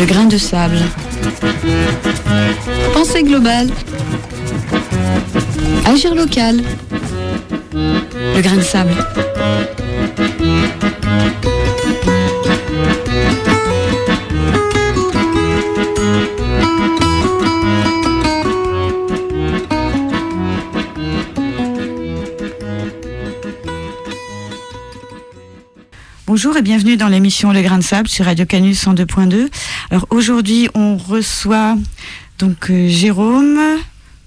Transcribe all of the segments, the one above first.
Le grain de sable. Pensée globale. Agir local. Le grain de sable. Bonjour et bienvenue dans l'émission Le Grain de Sable sur Radio Canus 102.2. Alors aujourd'hui, on reçoit donc euh, Jérôme,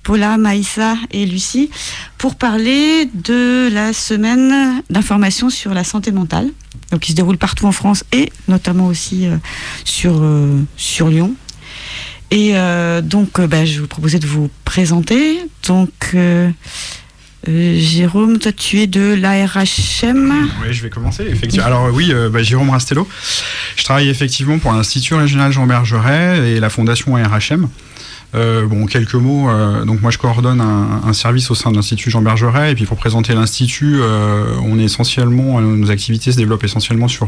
Paula, Maïssa et Lucie pour parler de la semaine d'information sur la santé mentale, donc qui se déroule partout en France et notamment aussi euh, sur, euh, sur Lyon. Et donc, bah, je vous proposais de vous présenter. Donc, euh, Jérôme, toi tu es de l'ARHM Oui, je vais commencer. Effectivement. Alors oui, euh, bah, Jérôme Rastello. Je travaille effectivement pour l'Institut régional Jean Bergeret et la Fondation ARHM. Euh, bon, quelques mots. Euh, donc moi, je coordonne un, service au sein de l'Institut Jean Bergeret. Et puis pour présenter l'Institut, euh, on est essentiellement, nos activités se développent essentiellement sur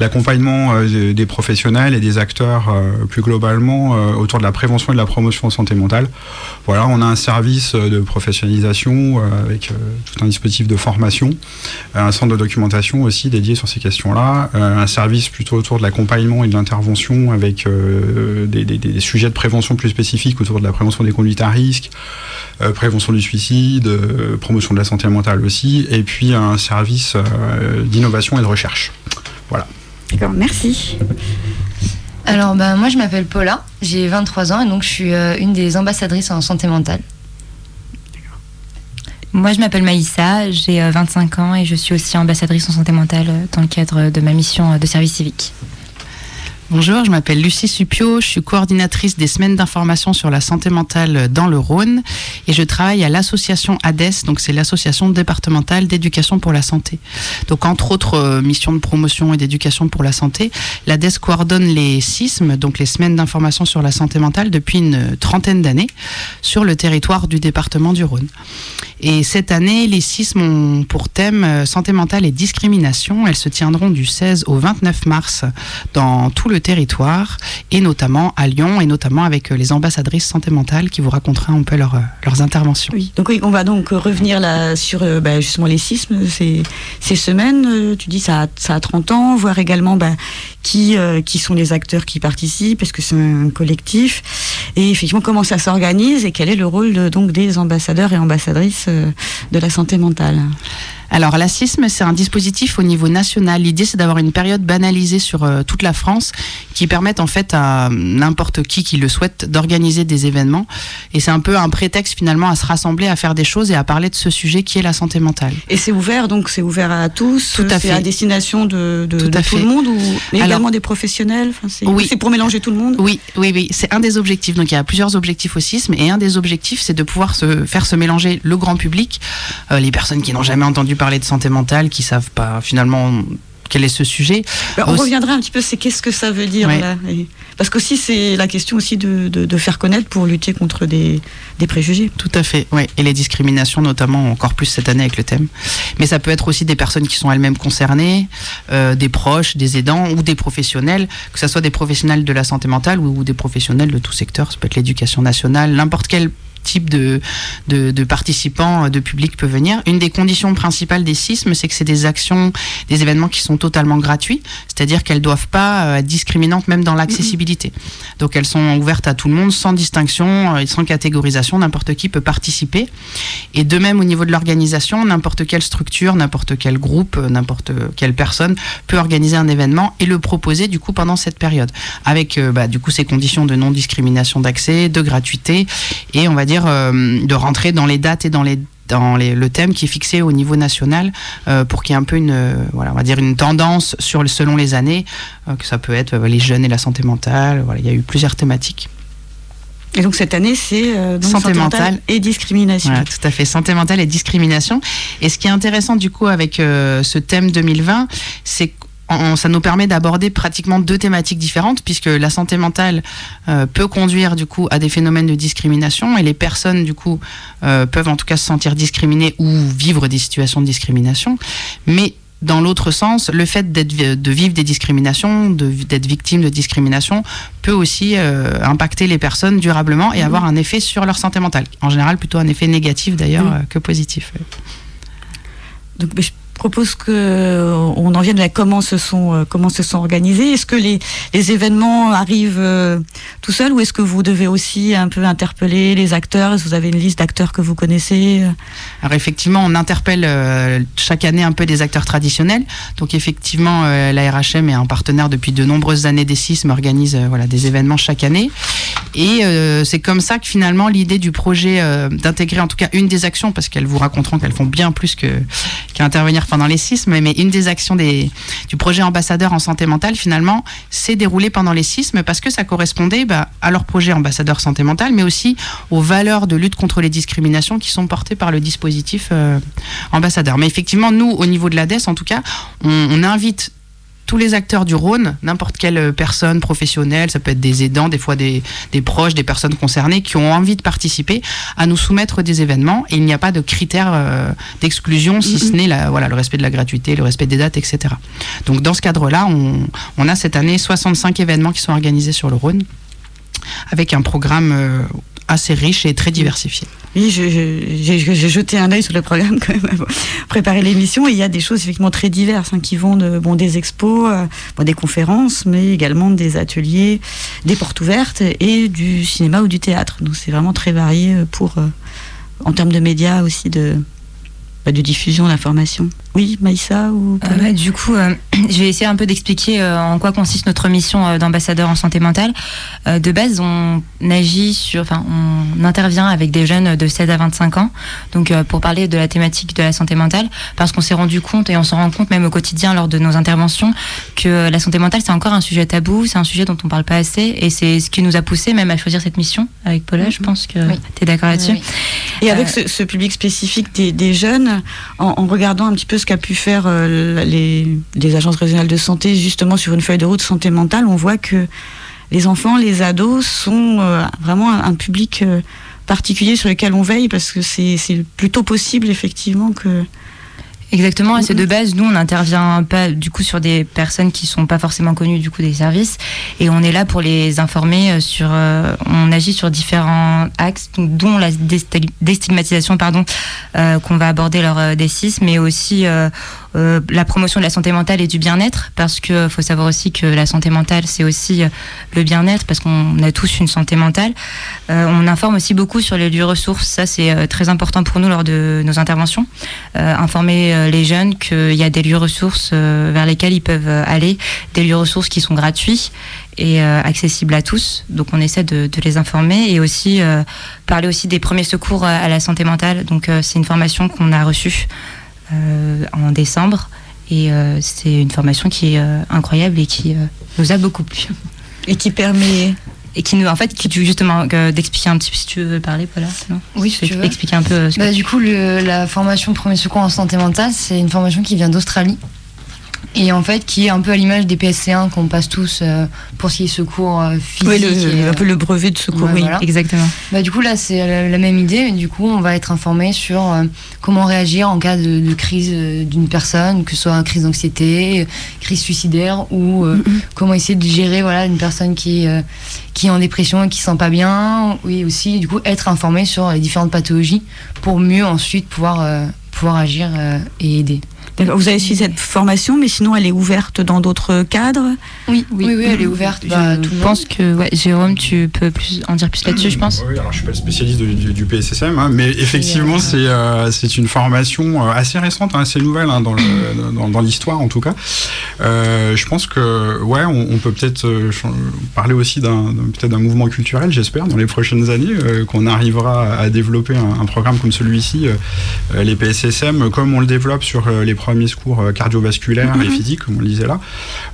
l'accompagnement des professionnels et des acteurs plus globalement autour de la prévention et de la promotion en santé mentale. Voilà, on a un service de professionnalisation avec tout un dispositif de formation, un centre de documentation aussi dédié sur ces questions-là, un service plutôt autour de l'accompagnement et de l'intervention avec des, des sujets de prévention plus spécifiques autour de la prévention des conduites à risque, euh, prévention du suicide, euh, promotion de la santé mentale aussi, et puis un service euh, d'innovation et de recherche. Voilà. D'accord, merci. Alors, bah, moi, je m'appelle Paula, j'ai 23 ans et donc je suis une des ambassadrices en santé mentale. Moi, je m'appelle Maïssa, j'ai 25 ans et je suis aussi ambassadrice en santé mentale dans le cadre de ma mission de service civique. Bonjour, je m'appelle Lucie Supio, je suis coordinatrice des semaines d'information sur la santé mentale dans le Rhône et je travaille à l'association ADES, donc c'est l'association départementale d'éducation pour la santé. Donc entre autres euh, missions de promotion et d'éducation pour la santé, l'ADES coordonne les SISM, donc les semaines d'information sur la santé mentale depuis une trentaine d'années sur le territoire du département du Rhône. Et cette année, les SISM ont pour thème euh, santé mentale et discrimination. Elles se tiendront du 16 au 29 mars dans tout le territoire, et notamment à Lyon, et notamment avec euh, les ambassadrices santé mentale qui vous raconteront un peu leur, euh, leurs interventions. Oui, donc on va donc revenir là sur euh, bah, justement les sismes ces, ces semaines. Tu dis ça a, ça a 30 ans, voir également bah, qui, qui sont les acteurs qui participent, est-ce que c'est un collectif, et effectivement comment ça s'organise et quel est le rôle donc des ambassadeurs et ambassadrices de la santé mentale? Alors, l'assisme, c'est un dispositif au niveau national. L'idée, c'est d'avoir une période banalisée sur euh, toute la France qui permette en fait à n'importe qui qui le souhaite d'organiser des événements. Et c'est un peu un prétexte finalement à se rassembler, à faire des choses et à parler de ce sujet qui est la santé mentale. Et c'est ouvert, donc c'est ouvert à tous Tout à fait. à destination de, tout, le monde ou également des professionnels? C'est, Oui. C'est pour mélanger tout le monde? Oui, oui, oui. C'est un des objectifs. Donc il y a plusieurs objectifs au CISM et un des objectifs, c'est de pouvoir se faire se mélanger le grand public, euh, les personnes qui n'ont jamais entendu parler de santé mentale qui savent pas finalement quel est ce sujet. Ben, on reviendra un petit peu, c'est qu'est-ce que ça veut dire là Parce qu'aussi c'est la question aussi de, de, faire connaître pour lutter contre des, des préjugés. Tout à fait, oui. Et les discriminations notamment encore plus cette année avec le thème. Mais ça peut être aussi des personnes qui sont elles-mêmes concernées, euh, des proches, des aidants ou des professionnels, que ce soit des professionnels de la santé mentale ou, ou des professionnels de tout secteur. Ça peut être l'éducation nationale, n'importe quel type de, de, participants, de public peut venir. Une des conditions principales des sismes, c'est que c'est des actions, des événements qui sont totalement gratuits, c'est-à-dire qu'elles ne doivent pas euh, être discriminantes même dans l'accessibilité. Donc elles sont ouvertes à tout le monde, sans distinction, euh, sans catégorisation, n'importe qui peut participer. Et de même au niveau de l'organisation, n'importe quelle structure, n'importe quel groupe, euh, n'importe quelle personne peut organiser un événement et le proposer du coup pendant cette période, avec bah, du coup ces conditions de non-discrimination d'accès, de gratuité, et on va dire euh, de rentrer dans les dates et dans les dans le thème qui est fixé au niveau national euh, pour qu'il y ait un peu une voilà on va dire une tendance sur selon les années euh, que ça peut être les jeunes et la santé mentale voilà il y a eu plusieurs thématiques et donc cette année, c'est santé, mentale, et discrimination. tout à fait, santé mentale et discrimination. Et ce qui est intéressant du coup avec ce thème 2020, c'est ça nous permet d'aborder pratiquement deux thématiques différentes, puisque la santé mentale euh, peut conduire du coup à des phénomènes de discrimination, et les personnes du coup euh, peuvent en tout cas se sentir discriminées ou vivre des situations de discrimination. Mais dans l'autre sens, le fait de vivre des discriminations, d'être victime de discrimination, peut aussi euh, impacter les personnes durablement et Mhm. avoir un effet sur leur santé mentale. En général, plutôt un effet négatif d'ailleurs Mhm. euh, que positif. Donc, mais je propose que euh, on en vienne à comment se sont euh, comment se sont organisés. Est-ce que les, les événements arrivent euh, tout seuls ou est-ce que vous devez aussi un peu interpeller les acteurs? Vous avez une liste d'acteurs que vous connaissez? Alors effectivement, on interpelle chaque année un peu des acteurs traditionnels. Donc effectivement, la RHM est un partenaire depuis de nombreuses années des sismes, organise voilà, des événements chaque année. Et c'est comme ça que finalement l'idée du projet d'intégrer en tout cas une des actions, parce qu'elles vous raconteront qu'elles font bien plus que qu'intervenir pendant les sismes, mais une des actions du projet ambassadeur en santé mentale finalement s'est déroulée pendant les sismes parce que ça correspondait bah, à leur projet ambassadeur santé mentale, mais aussi aux valeurs de lutte contre les discriminations qui sont portées par le dispositif euh, ambassadeur. Mais effectivement, nous, au niveau de l'ADES, en tout cas, on invite tous les acteurs du Rhône, n'importe quelle personne professionnelle, ça peut être des aidants, des fois des, des, proches, des personnes concernées qui ont envie de participer, à nous soumettre des événements. Et il n'y a pas de critères euh, d'exclusion, si ce n'est la, voilà, le respect de la gratuité, le respect des dates, etc. Donc dans ce cadre-là, on, on, a cette année 65 événements qui sont organisés sur le Rhône, avec un programme euh, assez riche et très diversifié. Oui, j'ai jeté un œil sur le programme quand même pour préparer l'émission il y a des choses effectivement très diverses hein, qui vont de bon des expos, euh, des conférences, mais également des ateliers, des portes ouvertes et du cinéma ou du théâtre. Donc c'est vraiment très varié pour euh, en termes de médias aussi de de diffusion d'informations. Oui, Maïssa ou euh, bah, Du coup, euh, je vais essayer un peu d'expliquer euh, en quoi consiste notre mission euh, d'ambassadeur en santé mentale. De base, on agit sur, enfin, on intervient avec des jeunes de 16 à 25 ans, donc pour parler de la thématique de la santé mentale, parce qu'on s'est rendu compte et on s'en rend compte même au quotidien lors de nos interventions que la santé mentale c'est encore un sujet tabou, c'est un sujet dont on parle pas assez, et c'est ce qui nous a poussé même à choisir cette mission avec Paula. Je pense que oui. tu es d'accord là-dessus. Oui, oui. Et avec ce, ce, public spécifique des, des jeunes, en, en, regardant un petit peu qu'a pu faire euh, les, les, agences régionales de santé justement sur une feuille de route santé mentale, on voit que les enfants, les ados sont euh, vraiment un, un public euh, particulier sur lequel on veille parce que c'est plutôt possible effectivement que Exactement, et c'est de base, nous on n'intervient pas du coup sur des personnes qui sont pas forcément connues du coup des services, et on est là pour les informer sur, euh, on agit sur différents axes, dont la déstigmatisation pardon, euh, qu'on va aborder lors euh, des six, mais aussi euh, la promotion de la santé mentale et du bien-être, parce que faut savoir aussi que la santé mentale c'est aussi le bien-être, parce qu'on a tous une santé mentale. on informe aussi beaucoup sur les lieux ressources, ça c'est très important pour nous lors de nos interventions, informer les jeunes qu'il y a des lieux ressources euh, vers lesquels ils peuvent aller, des lieux ressources qui sont gratuits et euh, accessibles à tous. Donc on essaie de, de les informer et aussi euh, parler aussi des premiers secours à la santé mentale. Donc c'est une formation qu'on a reçue en décembre et c'est une formation qui est incroyable et qui nous a beaucoup plu. Et qui permet et qui nous en fait qui justement euh, d'expliquer un petit peu si tu veux parler non oui si tu veux. expliquer un peu euh, bah, du coup le, la formation premier secours en santé mentale c'est une formation qui vient d'Australie et en fait qui est un peu à l'image des PSC1 qu'on passe tous euh, pour ce qui est secours euh, physique oui, le, et, un peu le brevet de secours ouais, oui voilà. exactement bah, du coup là c'est la, la, même idée mais du coup on va être informé sur euh, comment réagir en cas de, de crise euh, d'une personne que ce soit une crise d'anxiété crise suicidaire ou mm -hmm. comment essayer de gérer voilà une personne qui euh, qui est en dépression et qui se sent pas bien oui aussi du coup être informé sur les différentes pathologies pour mieux ensuite pouvoir euh, pouvoir agir et aider vous avez suivi cette formation, mais sinon elle est ouverte dans d'autres cadres oui, oui, oui, oui, elle est ouverte. Bah, je pense que, ouais, Jérôme, tu peux plus en dire plus là-dessus, je pense. Oui, alors je suis pas le spécialiste du, du, du PSSM, hein, mais effectivement, c'est euh, c'est une formation assez récente, hein, assez nouvelle hein, dans l'histoire dans, dans en tout cas. Euh, je pense que, ouais, on, on peut peut-être euh, parler aussi d'un peut-être d'un mouvement culturel, j'espère, dans les prochaines années, euh, qu'on arrivera à développer un, un programme comme celui-ci, euh, les PSSM, comme on le développe sur les premiers secours cardiovasculaires mm -hmm. et physiques, comme on le disait là,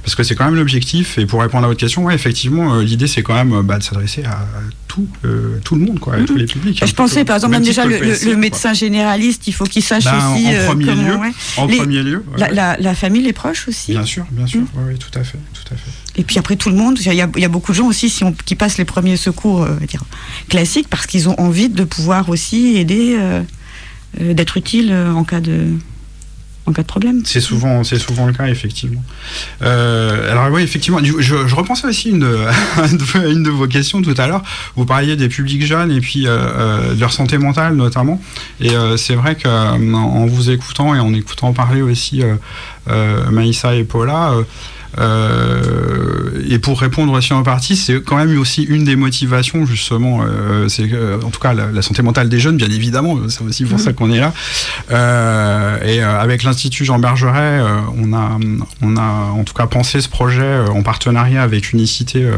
parce que c'est quand même l'objectif. Et pour répondre à votre question, ouais, effectivement, euh, l'idée c'est quand même bah, de s'adresser à tout, euh, tout le monde, quoi, à tous les publics. Je pensais, par exemple, même déjà le, le, le, médecin généraliste, il faut qu'il sache ben, aussi en premier comment, lieu, ouais. en les, premier lieu, la, la, la, famille, les proches aussi. Bien sûr, bien sûr, -hmm. oui, tout à fait, tout à fait. Et puis après tout le monde, il y a, il y a beaucoup de gens aussi si on, qui passent les premiers secours euh, dire, classiques parce qu'ils ont envie de pouvoir aussi aider, euh, d'être utile en cas de en cas de problème. C'est souvent, le cas, effectivement. Euh, alors oui, effectivement, je, je repensais aussi une, une de vos questions tout à l'heure. Vous parliez des publics jeunes et puis euh, euh de leur santé mentale notamment. Et c'est vrai qu'en vous écoutant et en écoutant parler aussi Maïssa et Paula, et pour répondre aussi en partie, c'est quand même aussi une des motivations justement, euh, c'est en tout cas la, santé mentale des jeunes, bien évidemment, c'est aussi pour ça qu'on est là. Euh, et avec l'Institut Jean Bergeret, on a, on a en tout cas pensé ce projet en partenariat avec Unicité,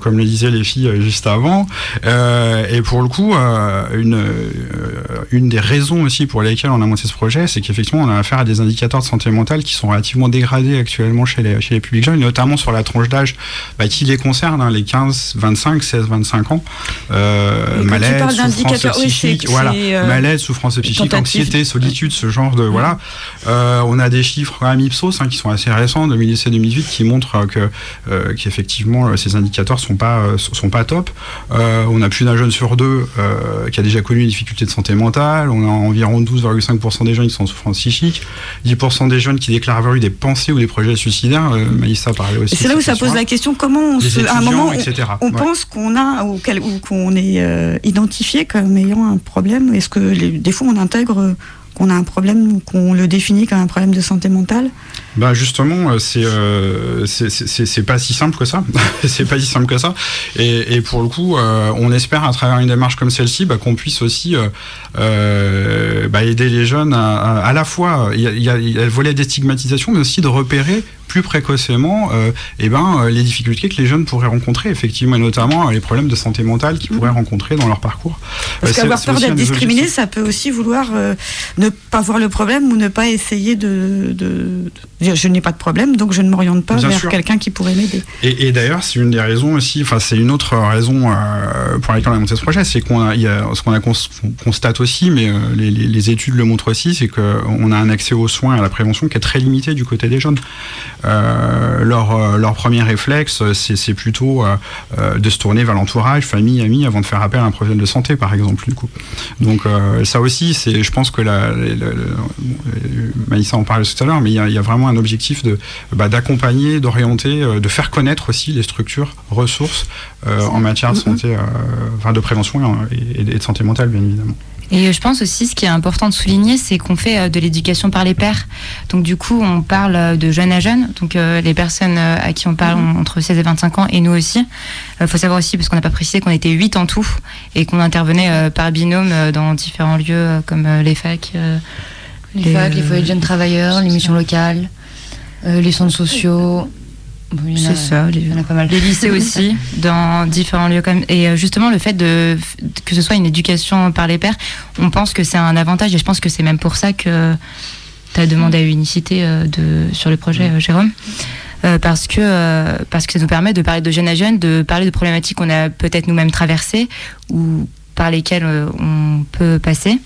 comme le disaient les filles juste avant. et pour le coup, une, une des raisons aussi pour lesquelles on a monté ce projet, c'est qu'effectivement on a affaire à des indicateurs de santé mentale qui sont relativement dégradés actuellement chez les, chez les jeunes, notamment sur la tranche d'âge bah, qui les concerne, hein, les 15, 25, 16, 25 ans. Euh, malaise, souffrance psychique, voilà, euh, malaise, souffrance psychique, anxiété, solitude, ce genre de voilà. Euh, on a des chiffres quand même Ipsos hein, qui sont assez récents, 2017-2018, qui montrent que euh, qu'effectivement ces indicateurs sont pas sont pas top. on a plus d'un jeune sur deux qui a déjà connu une difficulté de santé mentale. On a environ 12,5% des jeunes qui sont en souffrance psychique, 10% des jeunes qui déclarent avoir eu des pensées ou des projets suicidaires. Maïssa parlait aussi. C'est là où ça pose la question comment on se, à un moment on, pense qu'on a ou, qu'on est euh, identifié comme ayant un problème. Est-ce que des fois on intègre qu'on a un problème ou qu'on le définit comme un problème de santé mentale? Bah justement, euh, euh, c'est c'est pas si simple que ça. c'est pas si simple que ça. Et, et pour le coup, euh, on espère à travers une démarche comme celle-ci bah, qu'on puisse aussi euh, bah, aider les jeunes à, à, la fois. Il y, a, il y, a, le volet des stigmatisations, mais aussi de repérer plus précocement euh, eh ben, les difficultés que les jeunes pourraient rencontrer, effectivement, et notamment les problèmes de santé mentale qu'ils pourraient mmh. rencontrer dans leur parcours. Parce qu'avoir peur d'être discriminé, ça peut aussi vouloir ne pas voir le problème ou ne pas essayer de, de, de je n'ai pas de problème, donc je ne m'oriente pas vers quelqu'un qui pourrait m'aider. Et, d'ailleurs, c'est une des raisons aussi, enfin c'est une autre raison euh, pour laquelle on a monté ce projet, c'est qu'on a, ce qu'on a constate aussi, mais euh, les, études le montrent aussi, c'est qu'on a un accès aux soins et à la prévention qui est très limité du côté des jeunes. Euh, leur, leur premier réflexe, c'est plutôt de se tourner vers l'entourage, famille, amis, avant de faire appel à un professionnel de santé, par exemple, du coup. Donc ça aussi, c'est, je pense que la, Maïssa en parlait tout à l'heure, mais il y, y a vraiment un objectif de bah, d'accompagner, d'orienter, euh, de faire connaître aussi les structures, ressources euh, en matière de santé, euh, enfin de prévention et, de santé mentale, bien évidemment. Et je pense aussi, ce qui est important de souligner, c'est qu'on fait de l'éducation par les pairs. Donc du coup, on parle de jeunes à jeunes. Donc les personnes à qui on parle ont entre 16 et 25 ans, et nous aussi. Il faut savoir aussi, parce qu'on n'a pas précisé, qu'on était 8 en tout, et qu'on intervenait par binôme dans différents lieux comme les facs. les, facs, les foyers de jeunes travailleurs, les missions locales. Euh, les centres sociaux. c'est ça, il y en a pas mal. Les lycées aussi, dans différents lieux. Comme... Et euh, justement, le fait de, que ce soit une éducation par les pairs, on pense que c'est un avantage et je pense que c'est même pour ça que tu as demandé à Unicité euh, de, sur le projet, Jérôme. parce, que, parce que ça nous permet de parler de jeune à jeune, de parler de problématiques qu'on a peut-être nous-mêmes traversées ou par lesquelles on peut passer.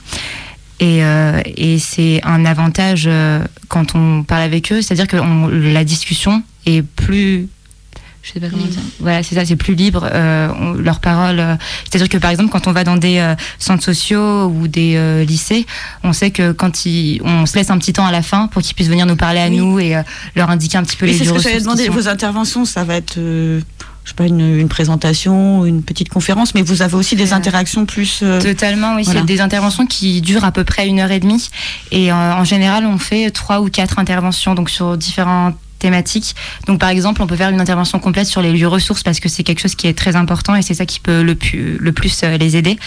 Euh, et, c'est un avantage euh, quand on parle avec eux, c'est-à-dire que la discussion est plus je sais pas comment dire. Voilà, c'est ça, c'est plus libre. Euh, leur parole. C'est-à-dire que par exemple, quand on va dans des centres sociaux ou des lycées, on sait que quand ils, on se laisse un petit temps à la fin pour qu'ils puissent venir nous parler à nous et leur indiquer un petit peu les. C'est ce que j'allais demander. Vos interventions, ça va être je sais pas, une, une, présentation, une petite conférence, mais vous avez aussi des interactions plus. Euh, Totalement, oui. C'est des interventions qui durent à peu près une heure et demie. Et euh, en général, on fait trois ou quatre interventions, donc sur différentes thématiques. Donc, par exemple, on peut faire une intervention complète sur les lieux ressources parce que c'est quelque chose qui est très important et c'est ça qui peut le plus, le plus euh, les aider.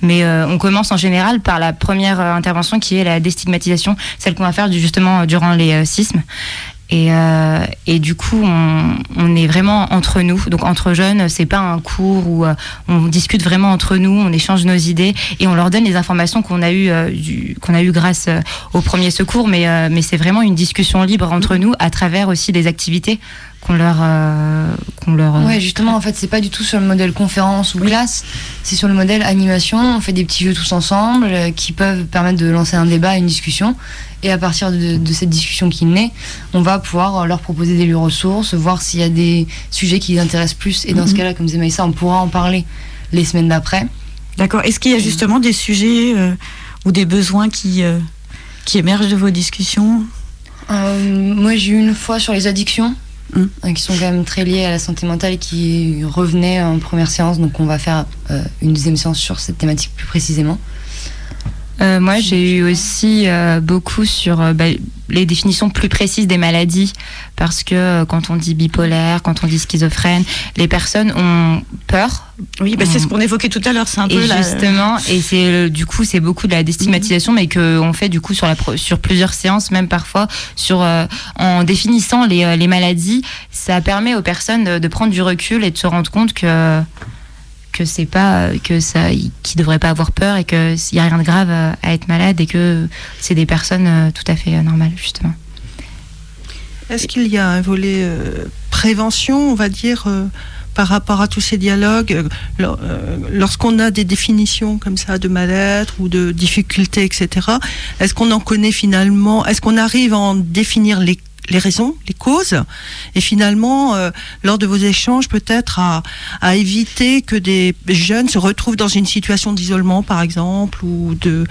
Mais on commence en général par la première intervention qui est la déstigmatisation, celle qu'on va faire justement durant les sismes. Et, euh, et, du coup, on, on, est vraiment entre nous. Donc entre jeunes, c'est pas un cours où euh, on discute vraiment entre nous, on échange nos idées et on leur donne les informations qu'on a eu euh, qu'on a eu grâce au premier secours. Mais, mais c'est vraiment une discussion libre entre nous à travers aussi des activités qu'on leur qu'on leur ouais justement en fait c'est pas du tout sur le modèle conférence ou classe c'est sur le modèle animation on fait des petits jeux tous ensemble qui peuvent permettre de lancer un débat une discussion et à partir de, cette discussion qui naît, on va pouvoir leur proposer des lieux ressources, voir s'il y a des sujets qui les intéressent plus. Et dans ce mhm. cas-là, comme disait Maïssa, on pourra en parler les semaines d'après. D'accord. Est-ce qu'il y a justement des sujets euh, ou des besoins qui, euh, qui émergent de vos discussions? Euh, moi, j'ai eu une fois sur les addictions, Hum. euh, qui sont quand même très liées à la santé mentale, qui revenaient en première séance. Donc, on va faire euh, une deuxième séance sur cette thématique plus précisément. Euh, moi, j'ai eu aussi euh, beaucoup sur euh, bah, les définitions plus précises des maladies, parce que quand on dit bipolaire, quand on dit schizophrène, les personnes ont peur. Oui, bah, c'est ce qu'on évoquait tout à l'heure. C'est un peu Et la- justement, et c'est du coup, c'est beaucoup de la déstigmatisation, mais que on fait du coup sur la pro- sur plusieurs séances, même parfois sur en définissant les, les maladies, ça permet aux personnes de, de prendre du recul et de se rendre compte que que c'est pas que ça qu'ils devraient pas avoir peur et que s'il y a rien de grave à être malade et que c'est des personnes euh, tout à fait euh, normales justement. Est-ce qu'il y a un volet euh, prévention, on va dire, par rapport à tous ces dialogues lor- Lorsqu'on a des définitions comme ça de mal-être ou de difficultés, etc., est-ce qu'on en connaît finalement Est-ce qu'on arrive à en définir les les raisons, les causes, et finalement, euh, lors de vos échanges, peut-être à, à éviter que des jeunes se retrouvent dans une situation d'isolement, par exemple, ou de,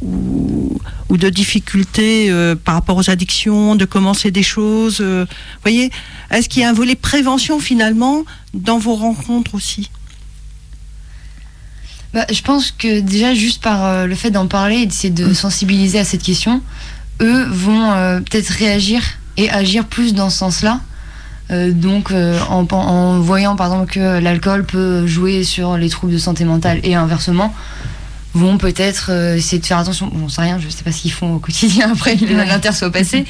ou, ou de difficultés euh, par rapport aux addictions, de commencer des choses. euh, voyez, est-ce qu'il y a un volet prévention finalement dans vos rencontres aussi? Bah, je pense que déjà, juste par le fait d'en parler et d'essayer de sensibiliser à cette question, eux vont peut-être réagir et agir plus dans ce sens-là. Euh, donc, euh, en, voyant par exemple que l'alcool peut jouer sur les troubles de santé mentale et inversement, vont peut-être euh, essayer de faire attention. Bon, sait rien, je sais pas ce qu'ils font au quotidien après que l'inter soit passé.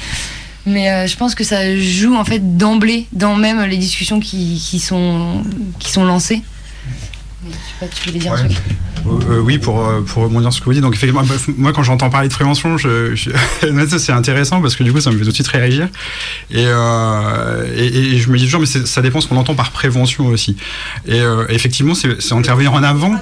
Mais je pense que ça joue en fait d'emblée dans même les discussions qui, qui sont, qui sont lancées. Je sais pas, tu voulais dire un truc Euh, oui, pour, euh, pour rebondir sur ce que vous dites. Donc, effectivement, moi, quand j'entends parler de prévention, je, je- ça, c'est intéressant parce que du coup, ça me fait tout de suite réagir. Et, euh, et, et je me dis toujours, mais ça dépend ce qu'on entend par prévention aussi. Et euh, effectivement, c'est intervenir en avant.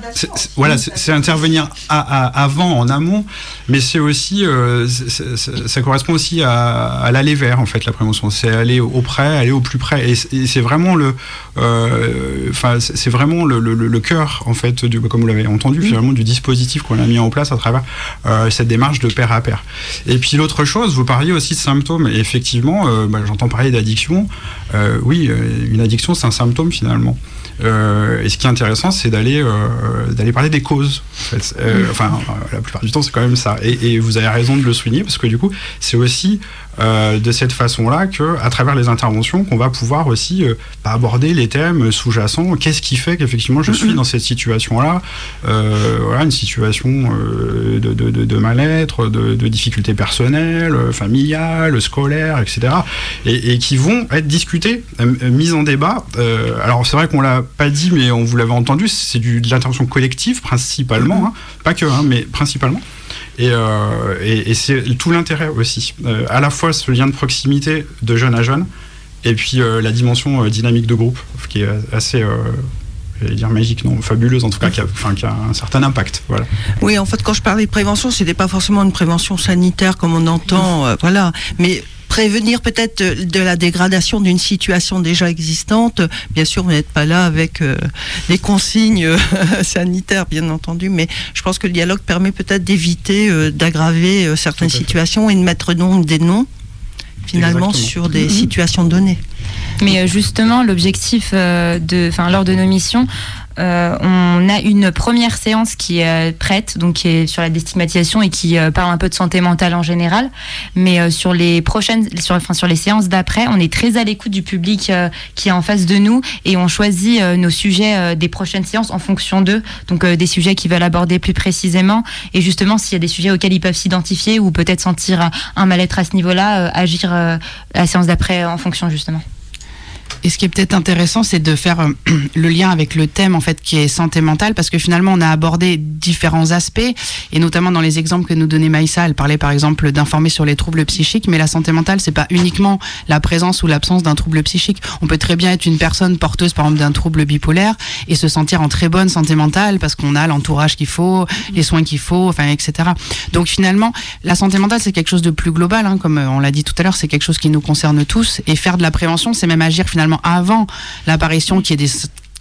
Voilà, c'est intervenir à, à- avant, en amont, mais c'est aussi, euh, ça correspond aussi à, à l'aller vers, en fait, la prévention. C'est aller au près, aller au plus près. Et c'est vraiment le, euh, enfin, c'est vraiment le, le, le- le cœur, en fait, du, comme vous l'avez entendu, finalement, du dispositif qu'on a mis en place à travers euh, cette démarche de pair à pair. Et puis l'autre chose, vous parliez aussi de symptômes. Et effectivement, euh, bah, j'entends parler d'addiction. Euh, oui, une addiction, c'est un symptôme finalement. Euh, et ce qui est intéressant, c'est d'aller euh, d'aller parler des causes. En fait. Euh, enfin, la plupart du temps, c'est quand même ça. Et, et vous avez raison de le souligner parce que du coup, c'est aussi euh, de cette façon-là que, à travers les interventions, qu'on va pouvoir aussi euh, bah, aborder les thèmes sous-jacents. Qu'est-ce qui fait qu'effectivement je suis dans cette situation-là euh, Voilà, une situation de, de, de, de mal-être, de, difficultés personnelles, familiales, scolaires, etc. Et, et qui vont être discutées, mises en débat. Alors c'est vrai qu'on l'a pas dit, mais on vous l'avait entendu, c'est de l'intervention collective principalement, hein. pas que, hein, mais principalement. Et, euh, et, et c'est tout l'intérêt aussi. Euh, à la fois ce lien de proximité de jeune à jeune, et puis euh, la dimension euh, dynamique de groupe, qui est assez, j'allais dire magique, non, fabuleuse en tout cas, qui a, un certain impact. Voilà. Oui, en fait, quand je parlais de prévention, c'était pas forcément une prévention sanitaire comme on entend, voilà, mais prévenir peut-être de, de la dégradation d'une situation déjà existante. Bien sûr, vous n'êtes pas là avec euh, des consignes euh, sanitaires, bien entendu, mais je pense que le dialogue permet peut-être d'éviter euh, d'aggraver euh, certaines situations et de mettre donc des noms finalement Exactement. sur des situations données. Mais euh, justement, l'objectif euh, de, enfin, lors de nos missions, euh, on a une première séance qui est euh, prête, donc qui est sur la déstigmatisation et qui euh, parle un peu de santé mentale en général. Mais euh, sur les prochaines, sur, enfin, sur les séances d'après, on est très à l'écoute du public euh, qui est en face de nous et on choisit nos sujets des prochaines séances en fonction d'eux. Donc des sujets qu'ils veulent aborder plus précisément et justement s'il y a des sujets auxquels ils peuvent s'identifier ou peut-être sentir un mal-être à ce niveau-là, agir la séance d'après en fonction justement. Et ce qui est peut-être intéressant, c'est de faire euh, le lien avec le thème en fait qui est santé mentale, parce que finalement on a abordé différents aspects, et notamment dans les exemples que nous donnait Maïssa, elle parlait par exemple d'informer sur les troubles psychiques, mais la santé mentale c'est pas uniquement la présence ou l'absence d'un trouble psychique. On peut très bien être une personne porteuse par exemple d'un trouble bipolaire et se sentir en très bonne santé mentale parce qu'on a l'entourage qu'il faut, les soins qu'il faut, enfin etc. Donc finalement, la santé mentale c'est quelque chose de plus global, hein, comme euh, on l'a dit tout à l'heure, c'est quelque chose qui nous concerne tous, et faire de la prévention, c'est même agir finalement avant l'apparition qui est des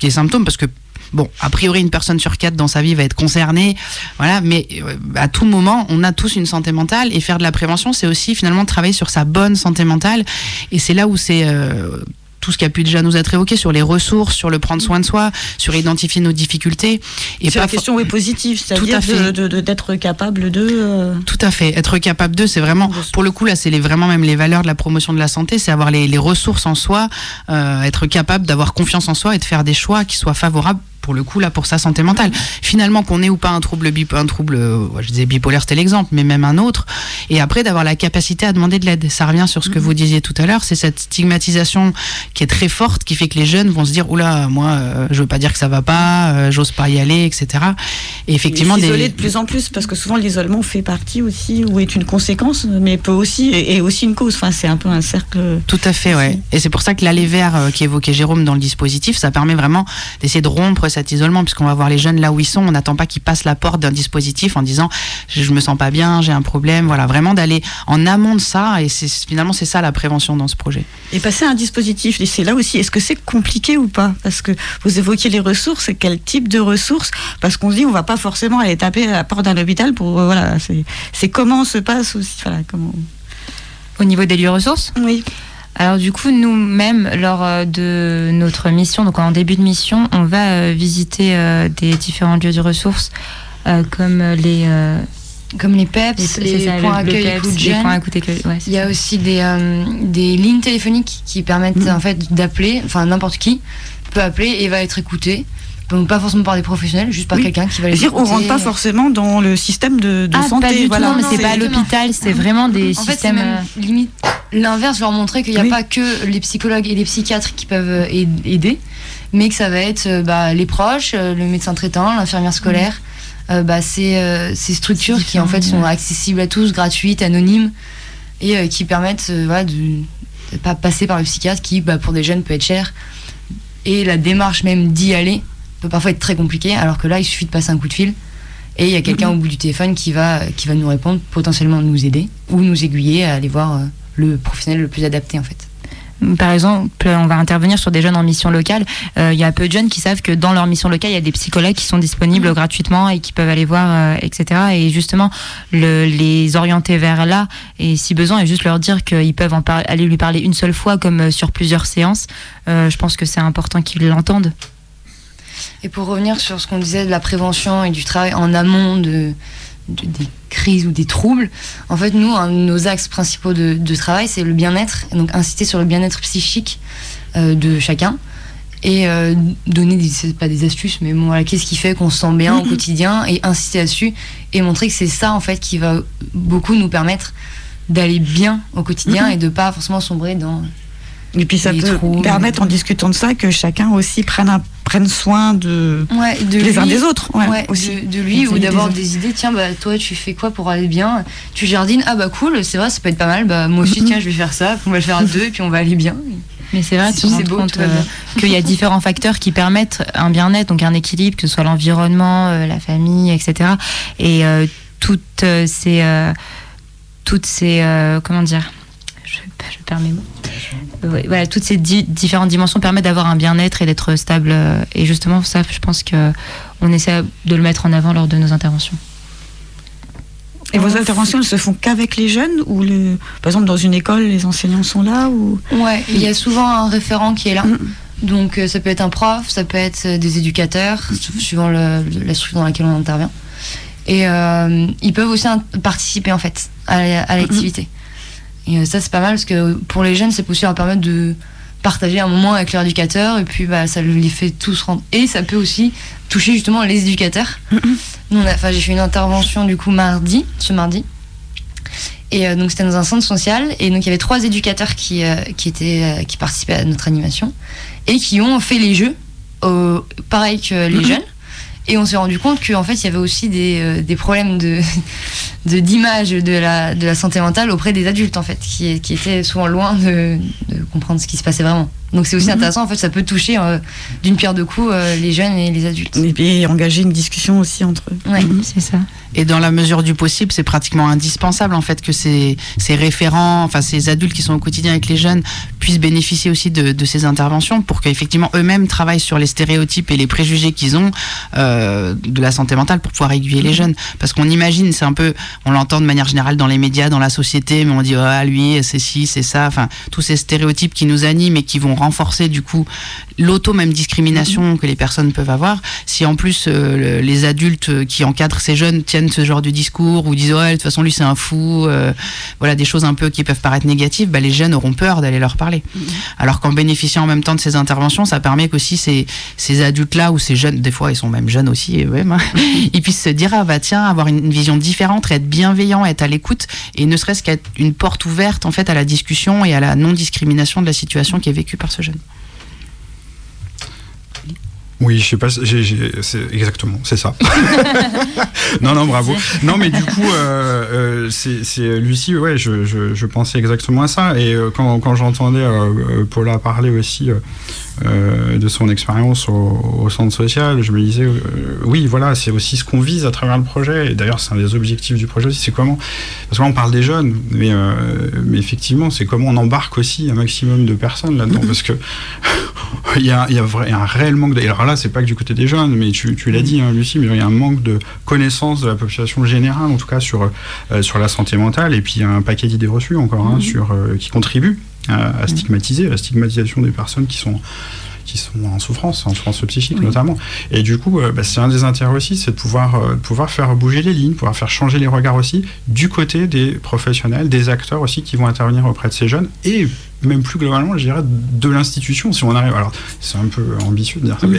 qui est symptômes parce que Bon, a priori, une personne sur quatre dans sa vie va être concernée, voilà, mais euh, à tout moment, on a tous une santé mentale et faire de la prévention, c'est aussi finalement travailler sur sa bonne santé mentale. Et c'est là où c'est euh, tout ce qui a pu déjà nous être évoqué sur les ressources, sur le prendre soin de soi, sur identifier nos difficultés. Et la question est positive, c'est-à-dire d'être capable de. Euh, tout à fait, être capable de, c'est vraiment, pour le coup là, c'est vraiment même les valeurs de la promotion de la santé, c'est avoir les, ressources en soi, euh, être capable d'avoir confiance en soi et de faire des choix qui soient favorables pour le coup là pour sa santé mentale. Finalement qu'on ait ou pas un trouble un trouble euh, je disais bipolaire c'était l'exemple mais même un autre et après d'avoir la capacité à demander de l'aide. Ça revient sur ce que mhm. vous disiez tout à l'heure, c'est cette stigmatisation qui est très forte qui fait que les jeunes vont se dire oula moi euh, je veux pas dire que ça va pas, euh, j'ose pas y aller etc. Et effectivement des... de plus en plus parce que souvent l'isolement fait partie aussi ou est une conséquence mais peut aussi et aussi une cause. Enfin c'est un peu un cercle. Tout à fait ouais. Et c'est pour ça que l'aller vers qui évoquait Jérôme dans le dispositif, ça permet vraiment d'essayer de rompre cet isolement, puisqu'on va voir les jeunes là où ils sont. On n'attend pas qu'ils passent la porte d'un dispositif en disant je me sens pas bien, j'ai un problème. Voilà, vraiment d'aller en amont de ça. Et c'est finalement c'est ça la prévention dans ce projet. Et passer à un dispositif, c'est là aussi. Est-ce que c'est compliqué ou pas? Parce que vous évoquez les ressources. Quel type de ressources? Parce qu'on se dit on va pas forcément aller taper à la porte d'un hôpital pour euh, voilà. C'est comment se passe aussi. Voilà, comment. Au niveau des lieux ressources? Oui. Alors du coup, nous-mêmes, lors euh, de notre mission, donc en début de mission, on va euh, visiter euh, des différents lieux de ressources comme les comme les PEPS, les, points accueil Il y a aussi des, des lignes téléphoniques qui permettent mm. en fait d'appeler, enfin n'importe qui peut appeler et va être écouté. Donc pas forcément par des professionnels, juste par quelqu'un qui va les dire. On rentre pas forcément dans le système de, de ah, santé. Pas du voilà. tout, mais c'est pas à l'hôpital, c'est vraiment des en systèmes. Fait, même limite l'inverse, leur montrer qu'il n'y a pas que les psychologues et les psychiatres qui peuvent euh, aider, mais que ça va être euh, bah, les proches, euh, le médecin traitant, l'infirmière scolaire. bah, ces, ces structures qui en fait sont accessibles à tous, gratuites, anonymes, et qui permettent voilà, de ne pas passer par le psychiatre qui, bah, pour des jeunes, peut être cher. Et la démarche même d'y aller peut parfois être très compliquée, alors que là, il suffit de passer un coup de fil et il y a quelqu'un au bout du téléphone qui va, qui va nous répondre, potentiellement nous aider ou nous aiguiller à aller voir le professionnel le plus adapté en fait. Par exemple, on va intervenir sur des jeunes en mission locale. Euh, il y a peu de jeunes qui savent que dans leur mission locale, il y a des psychologues qui sont disponibles mmh. gratuitement et qui peuvent aller voir, euh, etc. Et justement, le, les orienter vers là, et si besoin, et juste leur dire qu'ils peuvent en aller lui parler une seule fois, comme euh, sur plusieurs séances. je pense que c'est important qu'ils l'entendent. Et pour revenir sur ce qu'on disait de la prévention et du travail en amont de, des crises ou des troubles. En fait, nous, un de nos axes principaux de, travail, c'est le bien-être, donc inciter sur le bien-être psychique euh, de chacun et euh, donner des, pas des astuces, mais bon, voilà, qu'est-ce qui fait qu'on se sent bien au quotidien et insister là-dessus et montrer que c'est ça en fait qui va beaucoup nous permettre d'aller bien au quotidien et de pas forcément sombrer dans et puis ça peut permettre, en discutant de ça, que chacun aussi prenne, un, prenne soin de, de les uns des autres. Ouais, aussi. De, lui ou d'avoir des, idées. Tiens, bah, toi, tu fais quoi pour aller bien? Tu jardines? Ah, bah cool, c'est vrai, ça peut être pas mal. Bah, moi aussi, tiens, je vais faire ça. On va le faire à deux et puis on va aller bien. Mais c'est vrai, tu te compte euh, qu'il y a différents facteurs qui permettent un bien-être, donc un équilibre, que ce soit l'environnement, euh, la famille, etc. Et euh, toutes ces. toutes ces. comment dire? Je, je perds mes mots voilà, toutes ces différentes dimensions permettent d'avoir un bien-être et d'être stable. Euh, et justement, ça, je pense qu'on essaie de le mettre en avant lors de nos interventions. Et vos interventions, elles se font qu'avec les jeunes ou le... par exemple dans une école, les enseignants sont là ou? Ouais, il y a souvent un référent qui est là. Mm. Donc euh, ça peut être un prof, ça peut être euh, des éducateurs, suivant la structure dans laquelle on intervient. Et ils peuvent aussi participer en fait à l'activité. Et euh, ça, c'est pas mal parce que pour les jeunes, c'est possible à permettre de partager un moment avec leur éducateur et puis bah, ça les fait tous rendre. Et ça peut aussi toucher justement les éducateurs. enfin, j'ai fait une intervention du coup mardi, ce mardi. Et euh, donc c'était dans un centre social et donc il y avait trois éducateurs qui, euh, qui, étaient, qui participaient à notre animation et qui ont fait les jeux, pareil que les jeunes. Et on s'est rendu compte qu'en fait, il y avait aussi des, euh, des problèmes de, d'image de, la, de la santé mentale auprès des adultes, en fait, qui, qui étaient souvent loin de, de comprendre ce qui se passait vraiment. Donc c'est aussi Mhm. intéressant, en fait, ça peut toucher euh, d'une pierre deux coups euh, les jeunes et les adultes. Et puis engager une discussion aussi entre eux. Ouais. C'est ça. Et dans la mesure du possible, c'est pratiquement indispensable en fait que ces, ces référents, enfin ces adultes qui sont au quotidien avec les jeunes, puissent bénéficier aussi de, de ces interventions pour qu'effectivement eux-mêmes travaillent sur les stéréotypes et les préjugés qu'ils ont euh, de la santé mentale pour pouvoir aiguiller les jeunes. Parce qu'on imagine, c'est un peu, on l'entend de manière générale dans les médias, dans la société, mais on dit ah lui c'est ci, c'est ça, enfin tous ces stéréotypes qui nous animent et qui vont renforcer du coup l'auto même discrimination que les personnes peuvent avoir. Si en plus euh, le- les adultes qui encadrent ces jeunes tiennent ce genre de discours ou disent ouais de toute façon lui c'est un fou, euh, voilà des choses un peu qui peuvent paraître négatives, bah, les jeunes auront peur d'aller leur parler. Alors qu'en bénéficiant en même temps de ces interventions, ça permet qu'aussi ces, ces adultes là ou ces jeunes, des fois ils sont même jeunes aussi, et même, hein, ils puissent se dire ah bah tiens avoir une, une vision différente, être bienveillant, être à l'écoute et ne serait-ce qu'être une porte ouverte en fait à la discussion et à la non discrimination de la situation qui est vécue par ce jeune. Oui, je sais pas, exactement, c'est ça. non, non, bravo. Non, mais du coup, euh, euh, c'est, Lucie, ouais, je, je, je pensais exactement à ça. Et euh, quand, quand j'entendais euh, euh, Paula parler aussi de son expérience au, au centre social, je me disais, oui, voilà, c'est aussi ce qu'on vise à travers le projet. Et d'ailleurs, c'est un des objectifs du projet aussi, c'est comment. Parce que là, on parle des jeunes, mais, mais effectivement, c'est comment on embarque aussi un maximum de personnes là-dedans. Parce que il y a, y a vrai- un réel manque de. et Alors là, c'est pas que du côté des jeunes, mais tu, tu l'as dit, hein, Lucie, mais il y a un manque de connaissance de la population générale, en tout cas sur, euh, sur la santé mentale, et puis il y a un paquet d'idées reçues encore, hein, sur, euh, qui contribuent à, à stigmatiser, la stigmatisation des personnes qui sont qui sont en souffrance, en souffrance psychique Oui. notamment. Et du coup, euh, bah, c'est un des intérêts aussi, c'est de pouvoir, euh, de pouvoir faire bouger les lignes, pouvoir faire changer les regards aussi du côté des professionnels, des acteurs aussi qui vont intervenir auprès de ces jeunes et même plus globalement, je dirais, de l'institution. Si on arrive, alors c'est un peu ambitieux de dire ça, mais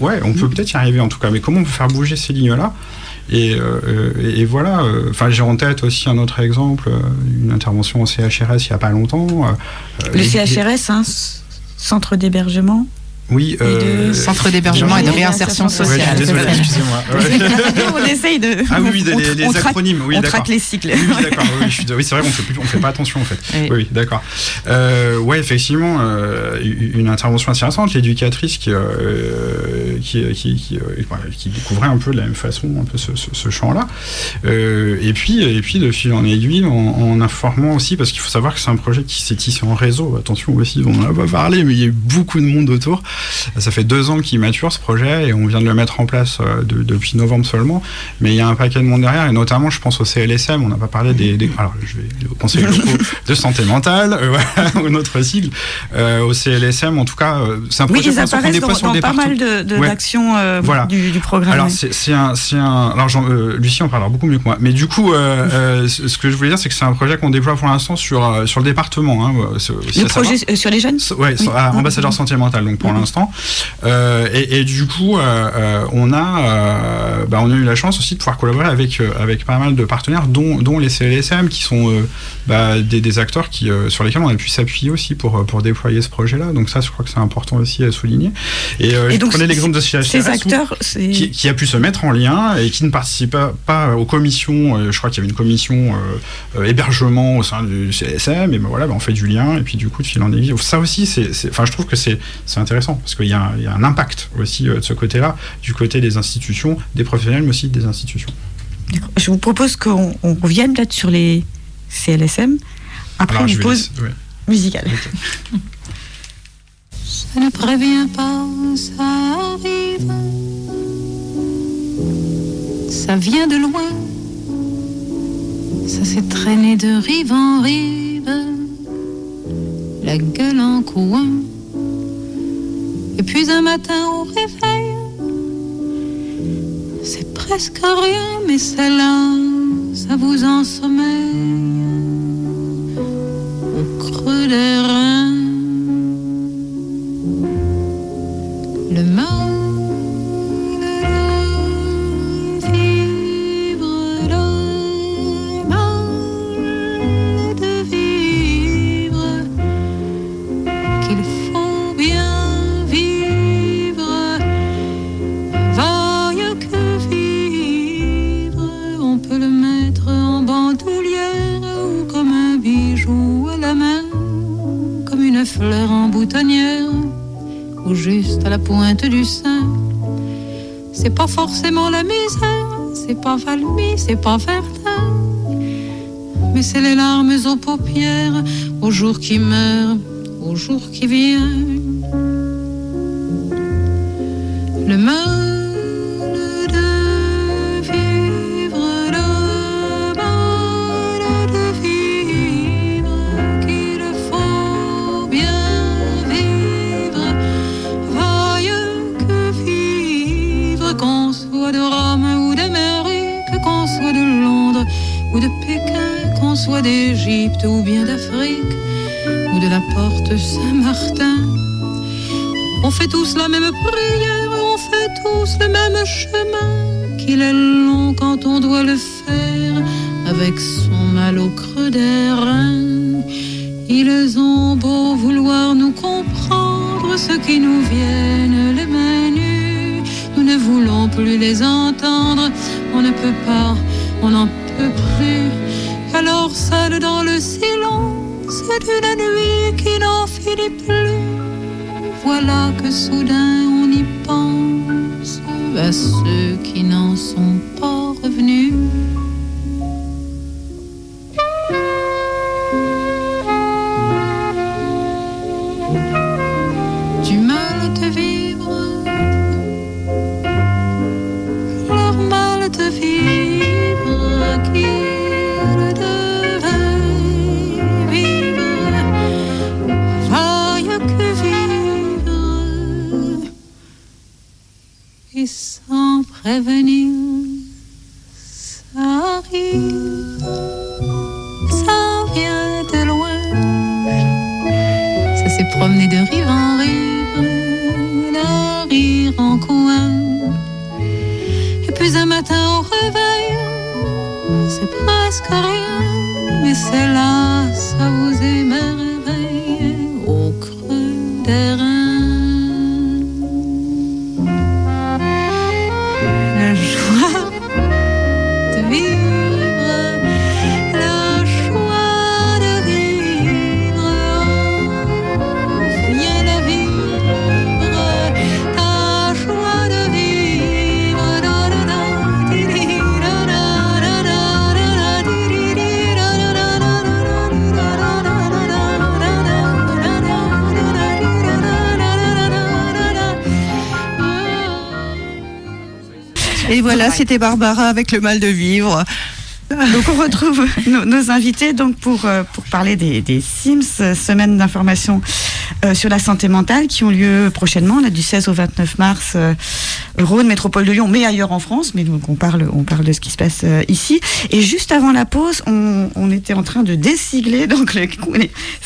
ouais, on peut peut-être y arriver en tout cas. Mais comment on peut faire bouger ces lignes-là? Et, euh, et, et voilà, euh, enfin j'ai en tête aussi un autre exemple, euh, une intervention au CHRS il n'y a pas longtemps. Le CHRS, hein, centre d'hébergement. Oui, Et de- euh, Centre d'hébergement et de réinsertion réinsertion Ouais, sociale. désolé, excusez-moi. Ouais. on essaye de. Ah oui, oui, on- les, les on acronymes, oui, on traque les cycles. Oui, oui, d'accord. Oui, je suis- oui, c'est vrai, on fait plus, on fait pas attention en fait. Oui. D'accord. Euh, ouais, effectivement, euh, une intervention assez récente, l'éducatrice qui, euh, qui, qui, qui, euh, voilà, qui découvrait un peu de la même façon un peu ce, ce, ce champ-là. Euh, et puis, et puis de fil en aiguille, en, en informant aussi, parce qu'il faut savoir que c'est un projet qui s'est tissé en réseau. Attention aussi, on en a pas parlé, mais il y a beaucoup de monde autour. Ça fait deux ans qu'il mature ce projet et on vient de le mettre en place euh, de- depuis novembre seulement. Mais il y a un paquet de monde derrière et notamment, je pense au CLSM. On n'a pas parlé des, des- alors je vais au conseil locaux de santé mentale, euh, ou notre sigle. Euh, au CLSM, en tout cas, c'est un Oui, projet ils l'instant qu'on apparaissent dans, dans pas mal de, de- Ouais. d'actions Voilà. du, du programme. Alors oui. c'est un, un. Alors Jean- euh, Lucie en parlera beaucoup mieux que moi. Mais du coup, euh, ce que je voulais dire, c'est que c'est un projet qu'on déploie pour l'instant sur sur le département. Hein, le projet sur les jeunes? Ouais, Oui. ah, Mhm. ambassadeur santé mentale, donc pour Mhm. l'instant. Euh, et, et du coup, euh, euh, on, a, bah, on a eu la chance aussi de pouvoir collaborer avec, avec pas mal de partenaires, dont, dont les CLSM, qui sont bah, des, des acteurs qui, sur lesquels on a pu s'appuyer aussi pour, pour déployer ce projet-là. Donc ça, je crois que c'est important aussi à souligner. Et, Et je donc, prenais l'exemple de CHRS. Ces acteurs, qui, qui a pu se mettre en lien et qui ne participe pas, pas aux commissions. je crois qu'il y avait une commission euh, hébergement au sein du CSM, et ben voilà, ben on fait du lien, et puis du coup, de fil en aiguille. Ça aussi, c'est, enfin, je trouve que c'est, c'est parce qu'il y, a un- il y a un impact aussi euh, de ce côté-là, du côté des institutions, des professionnels, mais aussi des institutions. Je vous propose qu'on on revienne peut-être sur les CLSM après Alors, je une pause laisser- ouais. musicale. Ça ne prévient pas, ça arrive. Ça vient de loin. Ça s'est traîné de rive en rive. La gueule en coin. Et puis un matin au réveil. C'est presque rien, mais c'est là, ça vous ensommeille. Au creux des reins. Juste à la pointe du sein. C'est pas forcément la misère, c'est pas Valmy, c'est pas Verdun. Mais c'est les larmes aux paupières, au jour qui meurt, au jour qui vient. Le tous la même prière, on fait tous le même chemin, qu'il est long quand on doit le faire, avec son mal au creux des reins. Ils ont beau vouloir nous comprendre, ceux qui nous viennent les mains nues, nous ne voulons plus les entendre, on ne peut pas, on n'en peut plus. Alors seul dans le silence d'une nuit qui n'en finit plus voilà que soudain on y pense. À ceux puis un matin au réveil, c'est presque rien, mais c'est là, ça vous émerveille voilà, c'était Barbara avec le mal de vivre. Donc on retrouve nos, nos invités donc pour, euh, pour parler des, des SIMS, euh, semaine d'information euh, sur la santé mentale, qui ont lieu prochainement, là, du 16 au 29 mars, euh, Rhône, métropole de Lyon, mais ailleurs en France. Mais donc on parle, on parle de ce qui se passe euh, ici. Et juste avant la pause, on, on était en train de désigler donc les,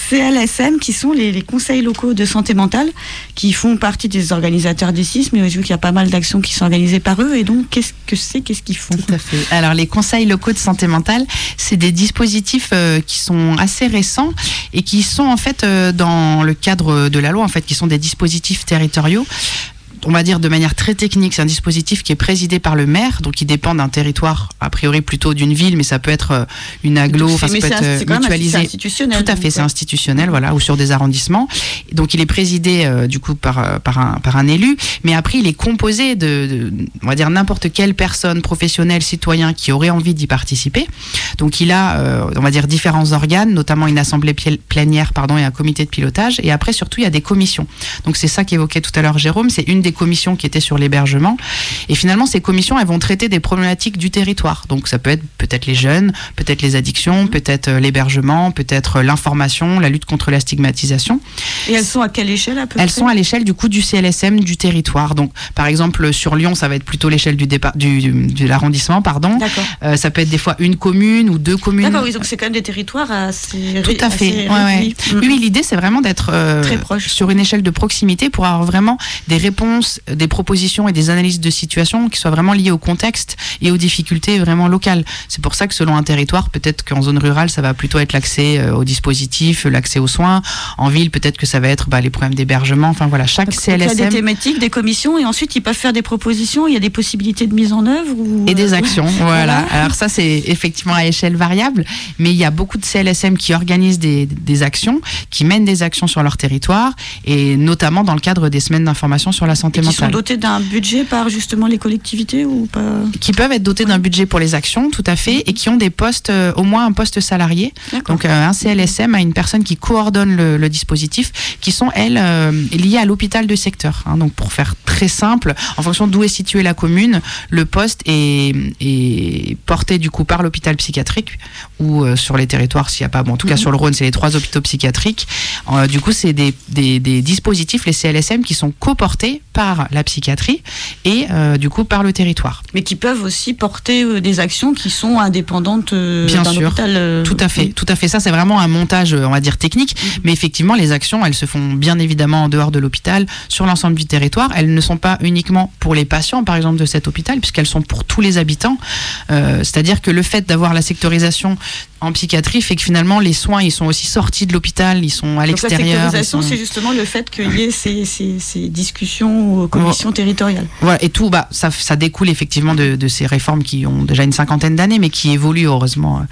CLSM, qui sont les, les conseils locaux de santé mentale, qui font partie des organisateurs des SIS, mais vois qu'il y a pas mal d'actions qui sont organisées par eux. Et donc, qu'est-ce que c'est Qu'est-ce qu'ils font? Tout à fait. Alors, les conseils locaux de santé mentale, c'est des dispositifs euh, qui sont assez récents et qui sont en fait euh, dans le cadre de la loi, en fait, qui sont des dispositifs territoriaux on va dire de manière très technique, c'est un dispositif qui est présidé par le maire, donc qui dépend d'un territoire, a priori plutôt d'une ville, mais ça peut être euh, une agglo, enfin, ça peut être mutualisé. Tout à fait, c'est institutionnel, voilà, ou sur des arrondissements. Donc il est présidé euh, du coup par, euh, par, un, par un élu, mais après il est composé de, de- on va dire n'importe quelle personne, professionnelle, citoyen qui aurait envie d'y participer. Donc il a, euh, on va dire différents organes, notamment une assemblée pl- plénière, pardon, et un comité de pilotage. Et après surtout il y a des commissions. Donc c'est ça qu'évoquait tout à l'heure Jérôme, c'est une des commissions qui était sur l'hébergement. Et finalement ces commissions elles vont traiter des problématiques du territoire. Donc ça peut être peut-être les jeunes, peut-être les addictions, peut-être euh, l'hébergement, peut-être euh, l'information, la lutte contre la stigmatisation. Et elles sont à quelle échelle à peu Elles près sont à l'échelle du coup du CLSM du territoire. Donc, par exemple, sur Lyon, ça va être plutôt l'échelle du départ du, du- de l'arrondissement, pardon. Euh, ça peut être des fois une commune ou deux communes. D'accord, oui, donc c'est quand même des territoires assez Tout à fait. Ouais. Mm. Oui, l'idée c'est vraiment d'être euh, sur une échelle de proximité pour avoir vraiment des réponses réponses, des propositions et des analyses de situation qui soient vraiment liées au contexte et aux difficultés vraiment locales. C'est pour ça que selon un territoire, peut-être qu'en zone rurale, ça va plutôt être l'accès euh, aux dispositifs, l'accès aux soins. En ville, peut-être que ça va être bah, les problèmes d'hébergement. Enfin voilà, chaque Donc, il y a des CLSM thématiques, des commissions, et ensuite ils peuvent faire des propositions. Il y a des possibilités de mise en œuvre ou et des euh, actions. Voilà. Alors ça, c'est effectivement à échelle variable, mais il y a beaucoup de CLSM qui organisent des, des actions, qui mènent des actions sur leur territoire, et notamment dans le cadre des semaines d'information sur la santé et qui sont dotés d'un budget par justement les collectivités ou pas? Qui peuvent être dotés d'un budget pour les actions, tout à fait, et qui ont des postes, euh, au moins un poste salarié. Donc euh, un CLSM a une personne qui coordonne le, le dispositif, qui sont elles euh, liées à l'hôpital de secteur. hein. donc pour faire très simple, en fonction d'où est située la commune, le poste est, est porté du coup par l'hôpital psychiatrique ou sur les territoires s'il n'y a pas. Bon, en tout cas Mhm. sur le Rhône, c'est les trois hôpitaux psychiatriques. Du coup, c'est des, des, des dispositifs, les CLSM, qui sont coportés par la psychiatrie et euh, du coup par le territoire. mais qui peuvent aussi porter euh, des actions qui sont indépendantes euh, Bien sûr. hôpital. Tout à fait, tout à fait. Ça, c'est vraiment un montage, on va dire, technique. Mhm. Mais effectivement, les actions, elles se font bien évidemment en dehors de l'hôpital, sur l'ensemble du territoire. Elles ne sont pas uniquement pour les patients, par exemple, de cet hôpital, puisqu'elles sont pour tous les habitants. Euh, C'est-à-dire que le fait d'avoir la sectorisation en psychiatrie fait que finalement, les soins, ils sont aussi sortis de l'hôpital, ils sont à la l'extérieur. ils sectorisation, sont- c'est justement le fait qu'il y ait ces, ces- ces discussions aux commissions territoriales. Voilà, et tout, bah, ça, ça découle effectivement de, de ces réformes qui ont déjà une cinquantaine d'années, mais qui évoluent heureusement euh,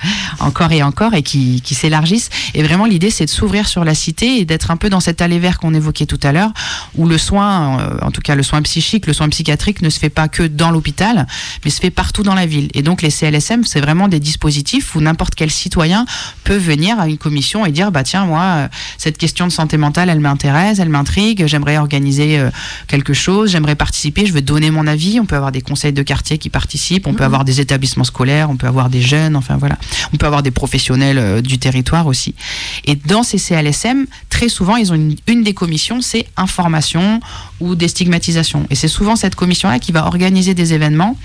encore et encore et qui, qui s'élargissent. Et vraiment, l'idée, c'est de s'ouvrir sur la cité et d'être un peu dans cet aller vert qu'on évoquait tout à l'heure, où le soin, euh, en tout cas le soin psychique, le soin psychiatrique, ne se fait pas que dans l'hôpital, mais se fait partout dans la ville. Et donc, les CLSM, c'est vraiment des dispositifs où n'importe quel citoyen peut venir à une commission et dire, bah tiens, moi, euh, cette question de santé mentale, elle m'intéresse, elle m'intrigue, j'aimerais organiser euh, quelque chose, j'aimerais participer, je veux donner mon avis. On peut avoir des conseils de quartier qui participent, on peut avoir des établissements scolaires, on peut avoir des jeunes, enfin voilà. On peut avoir des professionnels euh, du territoire aussi. Et dans ces CLSM, très souvent, ils ont une, une des commissions, c'est information ou déstigmatisation. Et c'est souvent cette commission-là qui va organiser des événements.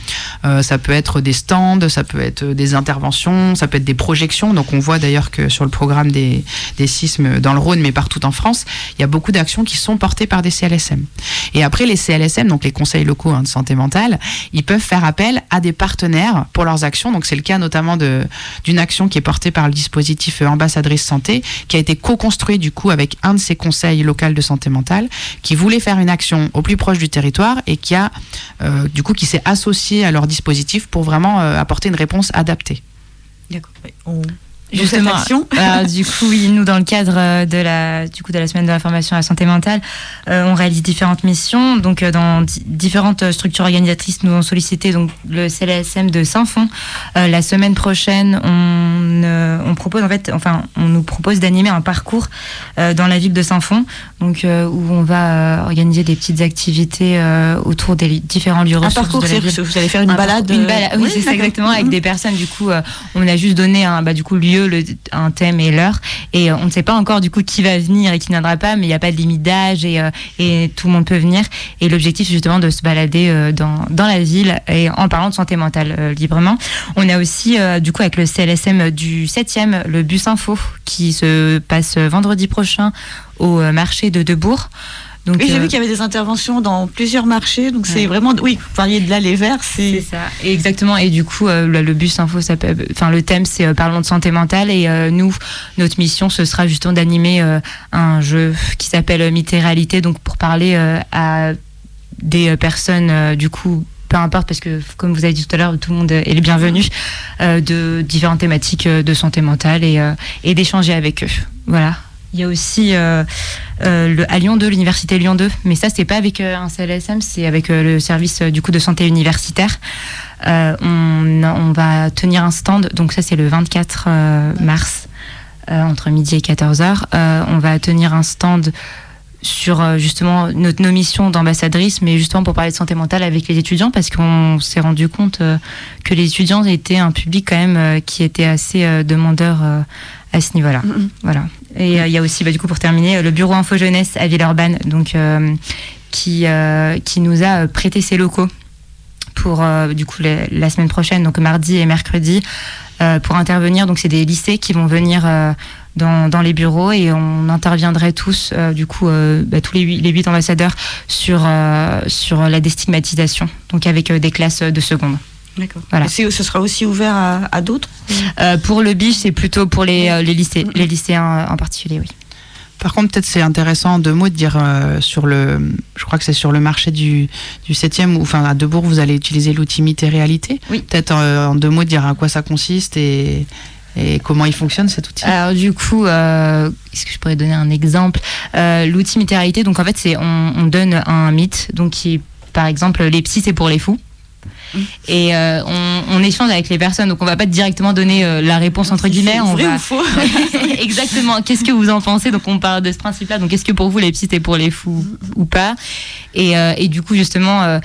Euh, ça peut être des stands, ça peut être des interventions, ça peut être des Donc on voit d'ailleurs que sur le programme des, des sismes dans le Rhône, mais partout en France, il y a beaucoup d'actions qui sont portées par des CLSM. Et après, les CLSM, donc les conseils locaux de santé mentale, ils peuvent faire appel à des partenaires pour leurs actions. Donc c'est le cas notamment d'une action qui est portée par le dispositif Ambassadrice Santé, qui a été co-construit du coup avec un de ces conseils locaux de santé mentale, qui voulait faire une action au plus proche du territoire et qui a euh, du coup qui s'est associé à leur dispositif pour vraiment euh, apporter une réponse adaptée. D'accord. On- Justement, alors, du coup, oui, nous, dans le cadre euh, de la, du coup, de la semaine de la formation à la santé mentale, euh, on réalise différentes missions. Donc, euh, dans di- différentes euh, structures organisatrices, nous ont sollicité donc, le CLSM de Saint-Fond. Euh, la semaine prochaine, on, euh, on propose, en fait, enfin, on nous propose d'animer un parcours euh, dans la ville de Saint-Fond, donc, euh, où on va euh, organiser des petites activités euh, autour des différents lieux Un ressources parcours, de la ville. vous allez faire une Un balade. Une euh, balade, oui, c'est ça exactement, avec Mhm. des personnes. Du coup, euh, on a juste donné un bah, du coup, lieu, un thème et l'heure. Et euh, on ne sait pas encore du coup qui va venir et qui ne viendra pas, mais il n'y a pas de limite d'âge et, euh, et tout le monde peut venir. Et l'objectif, justement de se balader euh, dans, dans la ville et en parlant de santé mentale librement. On a aussi, du coup, avec le CLSM du 7e, le bus info qui se passe vendredi prochain au marché de Debourg. Donc, Oui, j'ai euh, vu qu'il y avait des interventions dans plusieurs marchés, donc c'est vraiment, oui, vous parliez de l'aller vert, C'est c'est ça, exactement. Et du coup, euh, le, le bus info, ça peut- enfin le thème, c'est euh, parlons de santé mentale. Et euh, nous, notre mission, ce sera justement d'animer un jeu qui s'appelle et réalité, donc pour parler à des personnes, du coup. Peu importe, parce que comme vous avez dit tout à l'heure, tout le monde est le bienvenu, euh, de différentes thématiques de santé mentale et, euh, et d'échanger avec eux. Voilà. Il y a aussi euh, euh, le, à Lyon 2, l'université Lyon 2, mais ça, c'est pas avec euh, un CLSM, c'est avec le service du coup de santé universitaire. On, on va tenir un stand, donc ça c'est le 24 euh, mars, entre midi et 14h. Euh, on va tenir un stand sur euh, justement notre, nos missions d'ambassadrice, mais justement pour parler de santé mentale avec les étudiants, parce qu'on s'est rendu compte euh, que les étudiants étaient un public quand même euh, qui était assez demandeur à ce niveau-là. Voilà. Et euh, il y a aussi, bah, du coup, pour terminer, le bureau Info Jeunesse à Villeurbanne, donc euh, qui euh, qui nous a prêté ses locaux pour du coup la, la semaine prochaine, donc mardi et mercredi, pour intervenir. Donc c'est des lycées qui vont venir dans, dans les bureaux et on interviendrait tous, euh, du coup, euh, bah, tous les huit, les huit ambassadeurs sur, euh, sur la déstigmatisation, donc avec euh, des classes de seconde. D'accord. Voilà. Et c'est- ce sera aussi ouvert à, à d'autres Euh, pour le BICH, c'est plutôt pour les, euh, les, lycées, les lycéens en particulier, oui. Par contre, peut-être c'est intéressant en deux mots de dire euh, sur le, je crois que c'est sur le marché du, du 7e, ou enfin à Debourg, vous allez utiliser l'outil Mythe et Réalité. Oui. Peut-être euh, en deux mots de dire à quoi ça consiste et, et comment il fonctionne cet outil? Alors du coup, euh, est-ce que je pourrais donner un exemple? Euh, L'outil mythéralité, donc en fait, c'est on, on donne un mythe, donc qui, par exemple, les psys c'est pour les fous. Et euh, on, on échange avec les personnes, donc on va pas directement donner la réponse entre guillemets. On vrai va ou faux? Exactement. Qu'est-ce que vous en pensez? Donc on parle de ce principe-là. Donc est-ce que pour vous les psys c'est pour les fous ou pas? Et, et du coup justement.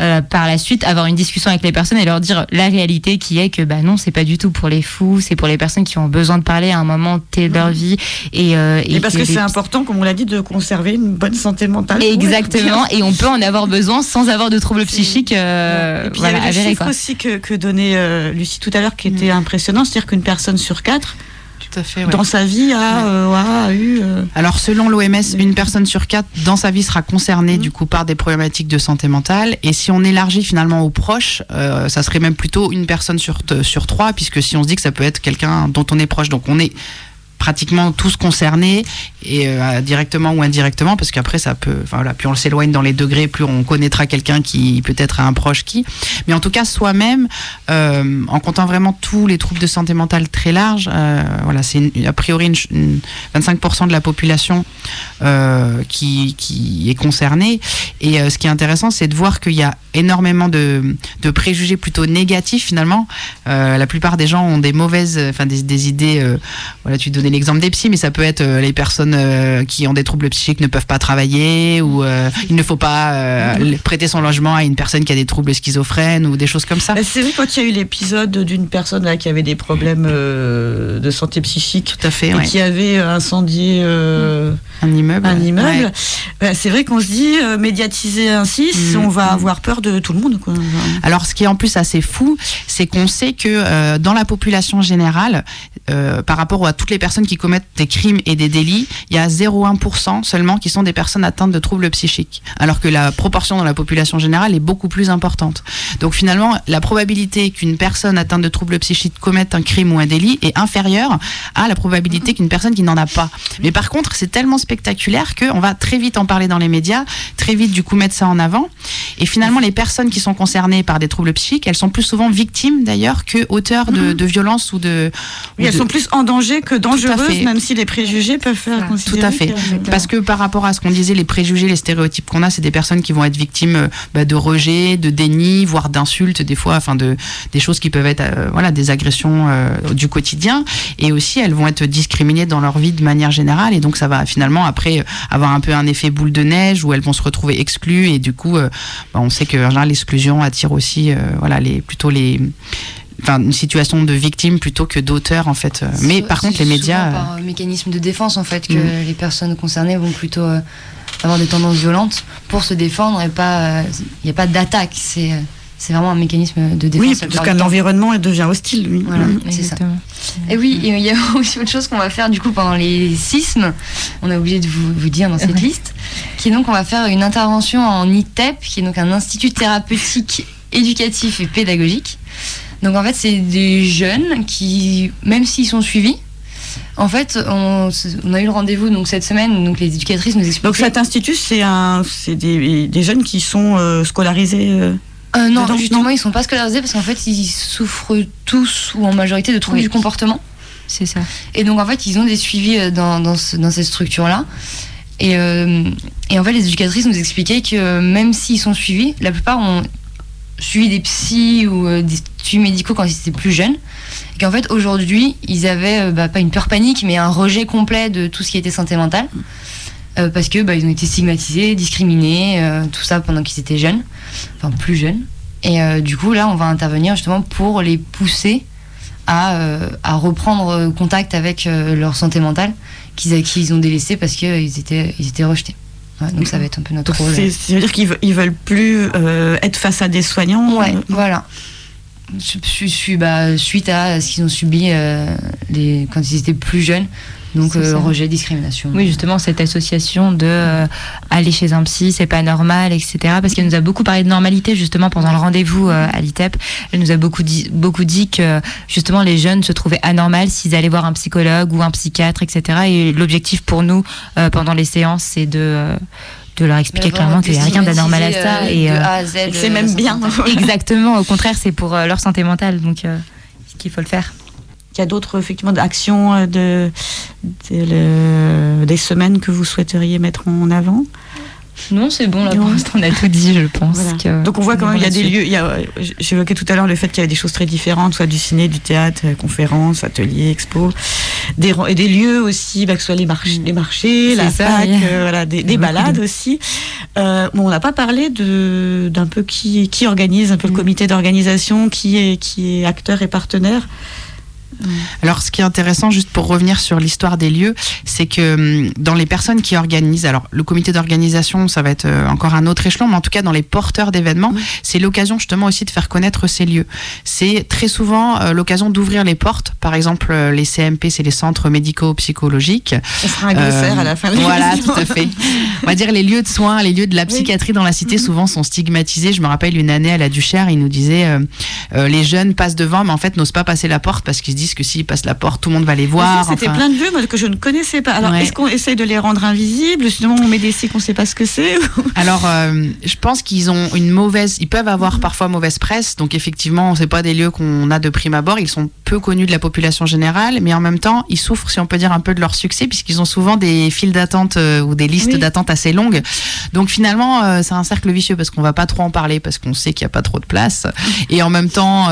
Euh, par la suite, avoir une discussion avec les personnes et leur dire la réalité qui est que bah non, c'est pas du tout pour les fous, c'est pour les personnes qui ont besoin de parler à un moment T de leur vie et, euh, Et parce que les- c'est important, comme on l'a dit, de conserver une bonne santé mentale. Exactement, et on peut en avoir besoin sans avoir de troubles psychiques euh, Et puis voilà, il y avait le avérés, chiffre quoi. aussi que, que donnait euh, Lucie tout à l'heure qui était impressionnant, c'est-à-dire qu'une personne sur quatre, Tout à fait. ouais. dans sa vie, a, euh, a eu... euh, Alors selon l'OMS, une personne sur quatre dans sa vie sera concernée Mhm. du coup par des problématiques de santé mentale. Et si on élargit finalement aux proches, euh, ça serait même plutôt une personne sur sur trois, puisque si on se dit que ça peut être quelqu'un dont on est proche, donc on est pratiquement tous concernés et euh, directement ou indirectement parce qu'après ça peut enfin voilà. Plus on s'éloigne dans les degrés plus on connaîtra quelqu'un qui peut-être un proche qui. Mais en tout cas soi-même euh, en comptant vraiment tous les troubles de santé mentale très larges euh, voilà c'est a priori une, ch- une 25% de la population qui, qui est concernée. Et ce qui est intéressant c'est de voir qu'il y a énormément de, de préjugés plutôt négatifs finalement. La plupart des gens ont des mauvaises enfin des, idées voilà, tu donnais l'exemple des psys, mais ça peut être euh, les personnes euh, qui ont des troubles psychiques ne peuvent pas travailler ou euh, il ne faut pas prêter son logement à une personne qui a des troubles schizophrènes ou des choses comme ça. bah, C'est vrai quand il y a eu l'épisode d'une personne là, qui avait des problèmes de santé psychique Tout à fait, et ouais. qui avait incendié euh, un immeuble. un immeuble, Ouais. bah, c'est vrai qu'on se dit, euh, médiatiser ainsi, Mm, on va mm. avoir peur de tout le monde. Quoi. Alors, ce qui est en plus assez fou, c'est qu'on sait que euh, dans la population générale, par rapport à toutes les personnes qui commettent des crimes et des délits, il y a 0,1% seulement qui sont des personnes atteintes de troubles psychiques, alors que la proportion dans la population générale est beaucoup plus importante. Donc finalement, la probabilité qu'une personne atteinte de troubles psychiques commette un crime ou un délit est inférieure à la probabilité qu'une personne qui n'en a pas. Mais par contre, c'est tellement spectaculaire qu'on va très vite en parler dans les médias, très vite du coup mettre ça en avant. Et finalement, les personnes qui sont concernées par des troubles psychiques, elles sont plus souvent victimes d'ailleurs que auteurs de, de violences ou de. Oui, ou elles de- sont plus en danger que dangereuses, fait. même si les préjugés peuvent faire Voilà, Tout à fait. que- Parce que par rapport à ce qu'on disait, les préjugés, les stéréotypes qu'on a, c'est des personnes qui vont être victimes euh, bah, de rejet, de déni, voire d'insultes des fois, enfin de des choses qui peuvent être euh, voilà des agressions euh, du quotidien. Et aussi, elles vont être discriminées dans leur vie de manière générale. Et donc, ça va finalement après avoir un peu un effet boule de neige où elles vont se retrouver exclues. Et du coup, euh, bah, on sait que l'exclusion attire aussi voilà les plutôt les Enfin, une situation de victime plutôt que d'auteur en fait. Euh, Mais par contre, les médias. euh, par euh, mécanisme de défense en fait que Mm. les personnes concernées vont plutôt euh, avoir des tendances violentes pour se défendre et pas il n'y a pas d'attaque c'est euh, c'est vraiment un mécanisme de défense Oui, parce qu'un environnement il devient hostile. Oui. Voilà, Mm. c'est ça. Et oui, il y a aussi autre chose qu'on va faire du coup pendant les sismes. On a oublié de vous, vous dire dans cette Ouais. liste, qui est donc on va faire une intervention en ITEP, qui est donc un institut thérapeutique, éducatif et pédagogique. Donc en fait, c'est des jeunes qui, même s'ils sont suivis, en fait, on, on a eu le rendez-vous donc cette semaine, donc les éducatrices nous expliquaient. Donc cet institut, c'est un, c'est des, des jeunes qui sont euh, scolarisés. euh, Euh, non, Dedans, justement, non ils sont pas scolarisés parce qu'en fait, ils souffrent tous ou en majorité de troubles Oui. du comportement. C'est ça. Et donc, en fait, ils ont des suivis dans, dans, ce- dans cette structure-là. Et, et en fait, les éducatrices nous expliquaient que même s'ils sont suivis, la plupart ont suivi des psys ou euh, des suivis médicaux quand ils étaient plus jeunes. Et qu'en fait, aujourd'hui, ils avaient euh, bah, pas une peur panique, mais un rejet complet de tout ce qui était santé mentale. Euh, parce que bah, ils ont été stigmatisés, discriminés, tout ça pendant qu'ils étaient jeunes, enfin plus jeunes. Et du coup, là, on va intervenir justement pour les pousser à, à reprendre contact avec leur santé mentale qu'ils qu'ils ont délaissé parce qu'ils étaient, ils étaient rejetés. Ouais, donc ça va être un peu notre rôle. c'est, ça veut dire qu'ils ils veulent plus euh, être face à des soignants. Ouais, euh, voilà. Je, je suis bah, suite à ce qu'ils ont subi euh, les, quand ils étaient plus jeunes. Donc euh, rejet, discrimination. Oui, justement, cette association de euh, aller chez un psy, c'est pas normal, etc. Parce qu'elle nous a beaucoup parlé de normalité, justement, pendant le rendez-vous euh, à l'ITEP. Elle nous a beaucoup dit, beaucoup dit que, justement, les jeunes se trouvaient anormales s'ils allaient voir un psychologue ou un psychiatre, etc. Et l'objectif pour nous, euh, pendant les séances, c'est de, euh, de leur expliquer clairement qu'il n'y a rien d'anormal à ça. et, euh, c'est euh, même bien. exactement, au contraire, c'est pour euh, leur santé mentale. Donc, euh, qu'il faut le faire. Il y a d'autres effectivement actions euh, de, de le- des semaines que vous souhaiteriez mettre en avant? Non, c'est bon, là, pour l'instant, on a tout dit, je pense. Voilà. que- Donc on voit quand même il y a des lieux. il y a, J'évoquais tout à l'heure le fait qu'il y a des choses très différentes, soit du ciné, du théâtre, euh, conférences, ateliers, expos, des, et des lieux aussi, bah, que ce soit les marchés, les marchés la ça, oui. euh, voilà, des, balades de- aussi. Euh, bon, on n'a pas parlé de d'un peu qui qui organise, un peu le Mm. comité d'organisation, qui est qui est acteur et partenaire. Alors, ce qui est intéressant, juste pour revenir sur l'histoire des lieux, c'est que hum, dans les personnes qui organisent, alors le comité d'organisation, ça va être euh, encore un autre échelon, mais en tout cas dans les porteurs d'événements, c'est l'occasion justement aussi de faire connaître ces lieux. C'est très souvent euh, l'occasion d'ouvrir les portes. Par exemple, euh, les CMP, c'est les centres médico-psychologiques. On fera un glossaire Euh, à la fin. de Voilà, tout à fait. On va dire les lieux de soins, les lieux de la Oui. psychiatrie dans la cité Mhm. souvent sont stigmatisés. Je me rappelle une année à la Duchère, il nous disait euh, les jeunes passent devant, mais en fait n'osent pas passer la porte parce qu'ils se disent que s'ils passent la porte, tout le monde va les voir. C'était enfin. plein de lieux moi, que je ne connaissais pas. Alors, Ouais. est-ce qu'on essaye de les rendre invisibles Sinon, on met des sites qu'on ne sait pas ce que c'est Alors, euh, je pense qu'ils ont une mauvaise, ils peuvent avoir parfois mauvaise presse. Donc, effectivement, c'est pas des lieux qu'on a de prime abord. Ils sont peu connus de la population générale, mais en même temps, ils souffrent, si on peut dire, un peu de leur succès, puisqu'ils ont souvent des files d'attente euh, ou des listes Oui. d'attente assez longues. Donc, finalement, euh, c'est un cercle vicieux parce qu'on va pas trop en parler parce qu'on sait qu'il y a pas trop de place. Et en même temps,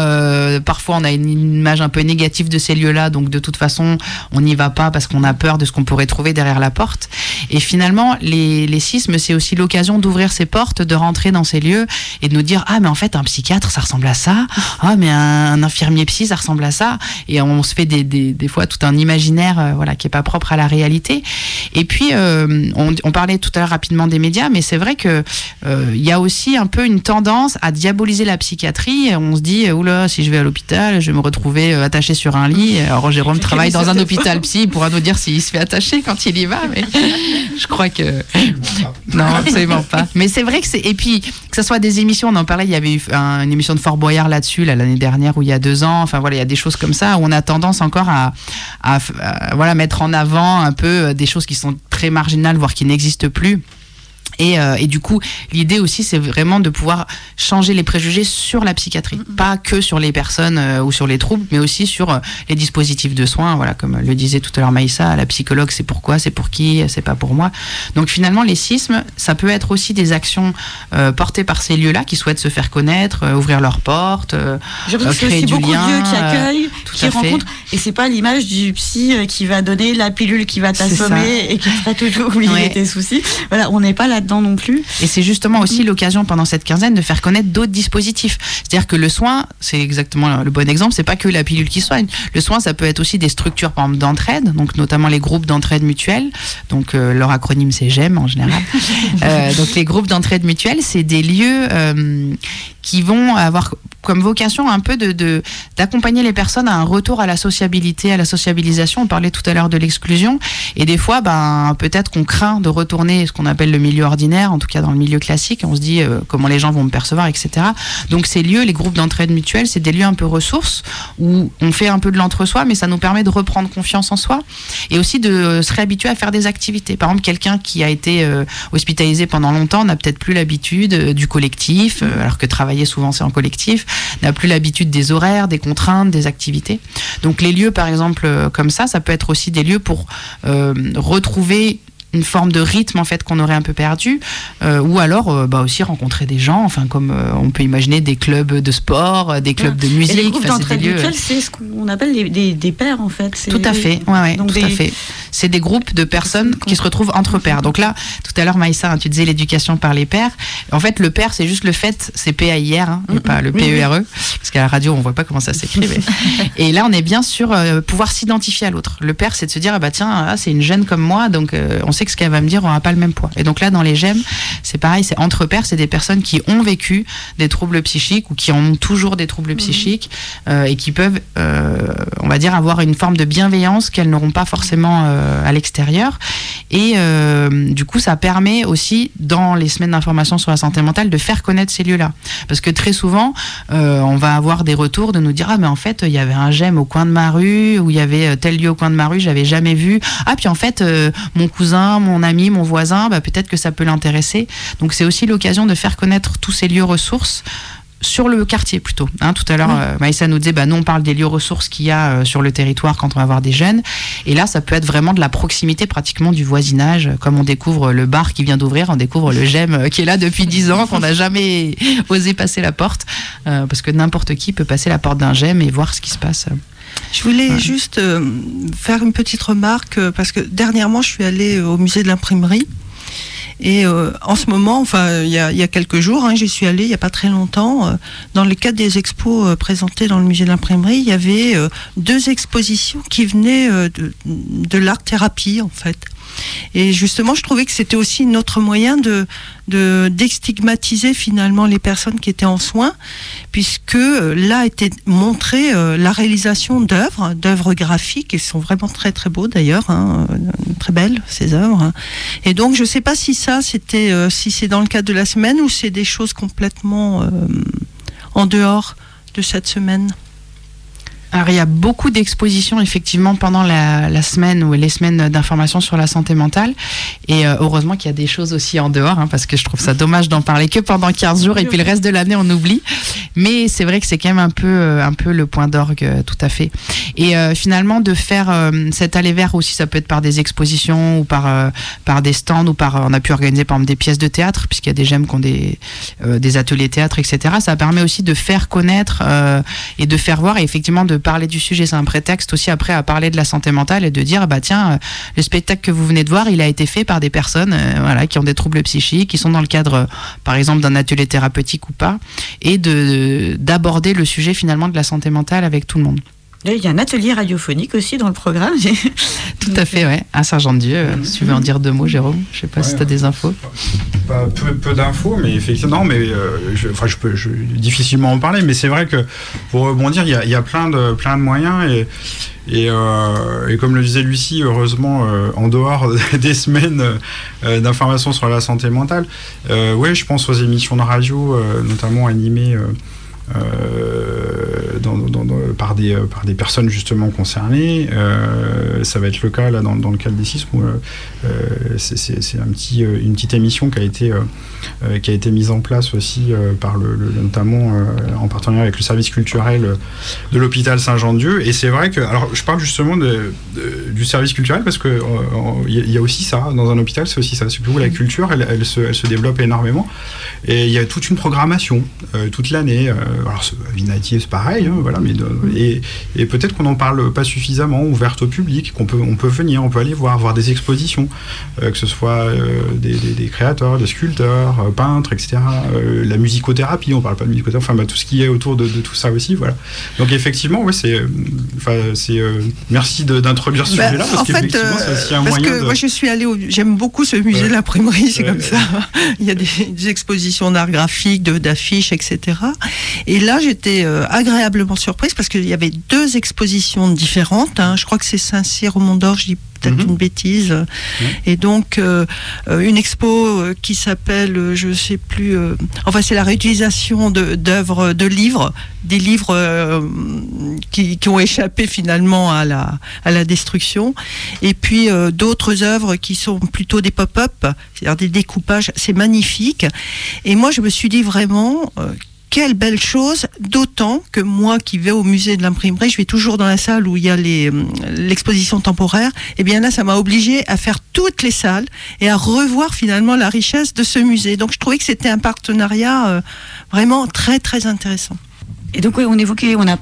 parfois, on a une image un peu négative de ces lieux-là. Donc, de toute façon, on n'y va pas parce qu'on a peur de ce qu'on pourrait trouver derrière la porte. Et finalement, les, les sismes, c'est aussi l'occasion d'ouvrir ces portes, de rentrer dans ces lieux et de nous dire ah mais en fait un psychiatre ça ressemble à ça, ah mais un, infirmier psy ça ressemble à ça. Et on se fait des, des, des fois tout un imaginaire euh, voilà qui est pas propre à la réalité. Et puis euh, on, parlait tout à l'heure rapidement des médias, mais c'est vrai que euh, il y a aussi un peu une tendance à diaboliser la psychiatrie. On se dit oula si je vais à l'hôpital, je vais me retrouver attaché sur un lit. Alors Jérôme travaille dans un hôpital psy, il pourra nous dire s'il se fait attacher quand il y va, mais je crois que non, absolument pas. Mais c'est vrai que c'est. Et puis, que ce soit des émissions, on en parlait, il y avait eu un- une émission de Fort Boyard là-dessus, là, l'année dernière ou il y a deux ans. Enfin, voilà, il y a des choses comme ça où on a tendance encore à, à, à, voilà, mettre en avant un peu euh, des choses qui sont très marginales, voire qui n'existent plus. Et, euh, et du coup, l'idée aussi, c'est vraiment de pouvoir changer les préjugés sur la psychiatrie, pas que sur les personnes euh, ou sur les troubles, mais aussi sur euh, les dispositifs de soins. Voilà, comme le disait tout à l'heure Maïssa, la psychologue, c'est pourquoi, c'est pour qui, c'est pas pour moi. Donc finalement, les sismes, ça peut être aussi des actions portées par ces lieux-là qui souhaitent se faire connaître, ouvrir leurs portes. créer du beaucoup lien, de lieux qui accueillent, qui rencontrent. Et c'est pas l'image du psy qui va donner la pilule qui va t'assommer et qui fera toujours oublier Ouais. tes soucis. Voilà, on n'est pas là-dedans non plus. Et c'est justement aussi l'occasion pendant cette quinzaine de faire connaître d'autres dispositifs. C'est-à-dire que le soin, c'est exactement le bon exemple, c'est pas que la pilule qui soigne. Le soin, ça peut être aussi des structures, par exemple, d'entraide, donc notamment les groupes d'entraide mutuelle. Donc euh, leur acronyme c'est GEM en général. Euh, donc les groupes d'entraide mutuelle, c'est des lieux euh, qui vont avoir comme vocation un peu de d'accompagner les personnes à un retour à la sociabilité, à la sociabilisation. On parlait tout à l'heure de l'exclusion. Et des fois, ben, peut-être qu'on craint de retourner ce qu'on appelle le milieu ordinaire, en tout cas dans le milieu classique. On se dit euh, comment les gens vont me percevoir, etc. Donc ces lieux, les groupes d'entraide mutuelle, c'est des lieux un peu ressources où on fait un peu de l'entre-soi, mais ça nous permet de reprendre confiance en soi et aussi de se réhabituer à faire des activités. Par exemple, quelqu'un qui a été euh, hospitalisé pendant longtemps n'a peut-être plus l'habitude euh, du collectif, alors que travailler souvent c'est en collectif, n'a plus l'habitude des horaires, des contraintes, des activités. Donc les lieux, par exemple, comme ça, ça peut être aussi des lieux pour retrouver une forme de rythme en fait qu'on aurait un peu perdu euh, ou alors euh, bah aussi rencontrer des gens enfin comme euh, on peut imaginer des clubs de sport des clubs de Et musique les groupes d'entraide mutuelle, c'est ce qu'on appelle les- des, des pairs en fait. Tout à fait, ouais, ouais, tout à fait. C'est des groupes de personnes qui se retrouvent entre pairs. Donc là, tout à l'heure, Maïssa, hein, tu disais l'éducation par les pairs. En fait, le pair, c'est juste le fait, c'est P-A-I-R, hein, et pas le Oui, oui. P-E-R-E, parce qu'à la radio, on voit pas comment ça s'écrit. mais- et là, on est bien euh, pouvoir s'identifier à l'autre. Le pair, c'est de se dire, ah bah tiens, ah, c'est une jeune comme moi, donc on sait que ce qu'elle va me dire aura pas le même poids. Et donc là, dans les gemmes, c'est pareil, c'est entre pairs, c'est des personnes qui ont vécu des troubles psychiques ou qui en ont toujours des troubles psychiques euh, et qui peuvent, euh, on va dire, avoir une forme de bienveillance qu'elles n'auront pas forcément euh, à l'extérieur. Et du coup, ça permet aussi, dans les semaines d'information sur la santé mentale, de faire connaître ces lieux-là. Parce que très souvent, on va avoir des retours de nous dire ah mais en fait il y avait un gemme au coin de ma rue ou il y avait tel lieu au coin de ma rue j'avais jamais vu ah puis en fait mon cousin mon ami mon voisin bah, peut-être que ça peut l'intéresser donc c'est aussi l'occasion de faire connaître tous ces lieux ressources sur le quartier plutôt. Hein, tout à l'heure, euh, Maïssa nous disait, bah, nous on parle des lieux ressources qu'il y a euh, sur le territoire quand on va voir des jeunes. Et là, ça peut être vraiment de la proximité, pratiquement du voisinage. Comme on découvre le bar qui vient d'ouvrir, on découvre le GEM euh, qui est là depuis 10 ans, qu'on n'a jamais osé passer la porte. euh, parce que n'importe qui peut passer la porte d'un GEM et voir ce qui se passe. Je voulais Ouais. juste euh, faire une petite remarque euh, parce que dernièrement je suis allée au musée de l'imprimerie et euh, en ce moment, enfin il y a, il y a quelques jours, hein, j'y suis allée il n'y a pas très longtemps. euh, dans le cadre des expos euh, présentés dans le musée de l'imprimerie, il y avait deux expositions qui venaient de, de l'art thérapie en fait. Et justement, je trouvais que c'était aussi notre moyen de de déstigmatiser finalement les personnes qui étaient en soins, puisque euh, là était montrée euh, la réalisation d'œuvres, d'œuvres graphiques, et sont vraiment très très beaux d'ailleurs, hein, euh, très belles ces œuvres. Et donc, je ne sais pas si ça, c'était, si c'est dans le cadre de la semaine ou c'est des choses complètement en dehors de cette semaine. Alors, il y a beaucoup d'expositions, effectivement, pendant la, semaine ou les semaines d'information sur la santé mentale. Et euh, heureusement qu'il y a des choses aussi en dehors, hein, parce que je trouve ça dommage d'en parler que pendant 15 jours et puis le reste de l'année, on oublie. Mais c'est vrai que c'est quand même un peu, euh, un peu le point d'orgue, euh, tout à fait. Et finalement, de faire euh, cet aller vers aussi, ça peut être par des expositions ou par, par des stands ou par. on a pu organiser, par exemple, des pièces de théâtre, puisqu'il y a des gemmes qui ont des, des ateliers théâtre, etc. Ça permet aussi de faire connaître et de faire voir et effectivement de parler du sujet. C'est un prétexte aussi après à parler de la santé mentale et de dire bah tiens, euh, le spectacle que vous venez de voir, il a été fait par des personnes euh, voilà, qui ont des troubles psychiques, qui sont dans le cadre, euh, par exemple, d'un atelier thérapeutique ou pas, et de d'aborder le sujet finalement de la santé mentale avec tout le monde. Là, Il y a un atelier radiophonique aussi dans le programme. Tout à fait, ouais. À Saint-Jean-de-Dieu, euh, si tu veux en dire deux mots, Jérôme. Je sais pas si tu as des infos. Pas peu, peu d'infos, mais effectivement, non, mais euh, je, enfin, je peux je, difficilement en parler, mais c'est vrai que pour rebondir, il y a, il y a plein de plein de moyens et et, euh, et comme le disait Lucie, heureusement, euh, en dehors des semaines euh, d'information sur la santé mentale, euh, ouais, je pense aux émissions de radio, euh, notamment animées. Euh, par, des, euh, par des personnes justement concernées. Euh, ça va être le cas là dans, le cadre des sismes où c'est- un petit, une petite émission qui a été, qui a été mise en place aussi par le, notamment en partenariat avec le service culturel de l'hôpital Saint-Jean-de-Dieu. Et c'est vrai que, alors je parle justement du service culturel parce que il y, a- aussi ça dans un hôpital, c'est aussi ça. C'est que la culture, elle, elle se, développe énormément. Et il y a toute une programmation toute l'année. Alors ce- Vinatier, c'est pareil, hein, voilà. Mais de- et, et peut-être qu'on n'en parle pas suffisamment, ouverte au public, qu'on peut, on peut venir, on peut aller voir, voir des expositions, euh, que ce soit euh, des, des- des créateurs, des sculpteurs, euh, peintres, etc. euh, la musicothérapie, on parle pas de musicothérapie, enfin bah, tout ce qui est autour de, de tout ça aussi, voilà. Donc effectivement, ouais, c'est, euh, enfin c'est, euh, merci d'introduire ce Bah, sujet-là parce en fait, qu'effectivement, c'est euh, aussi un parce moyen que de. moi je suis allée, j'aime beaucoup ce musée de l'imprimerie, c'est comme ça. Il y a des, des expositions d'art graphique, d'affiches, etc. Et là, j'étais euh, agréablement surprise parce qu'il y avait deux expositions différentes. hein. Je crois que c'est Saint-Cyr au Mont d'Or, je dis peut-être Mhm. une bêtise. Et donc euh, euh, une expo qui s'appelle, je sais plus, euh, enfin c'est la réutilisation d'œuvres, de livres, des livres euh, qui, qui ont échappé finalement à la, à la destruction. Et puis d'autres œuvres qui sont plutôt des pop-up, c'est-à-dire des découpages. C'est magnifique. Et moi, je me suis dit vraiment. Quelle belle chose, d'autant que moi qui vais au musée de l'imprimerie, je vais toujours dans la salle où il y a euh, l'exposition temporaire, et bien là ça m'a obligé à faire toutes les salles et à revoir finalement la richesse de ce musée. Donc je trouvais que c'était un partenariat euh, vraiment très très intéressant. Et donc, oui, on évoquait, on a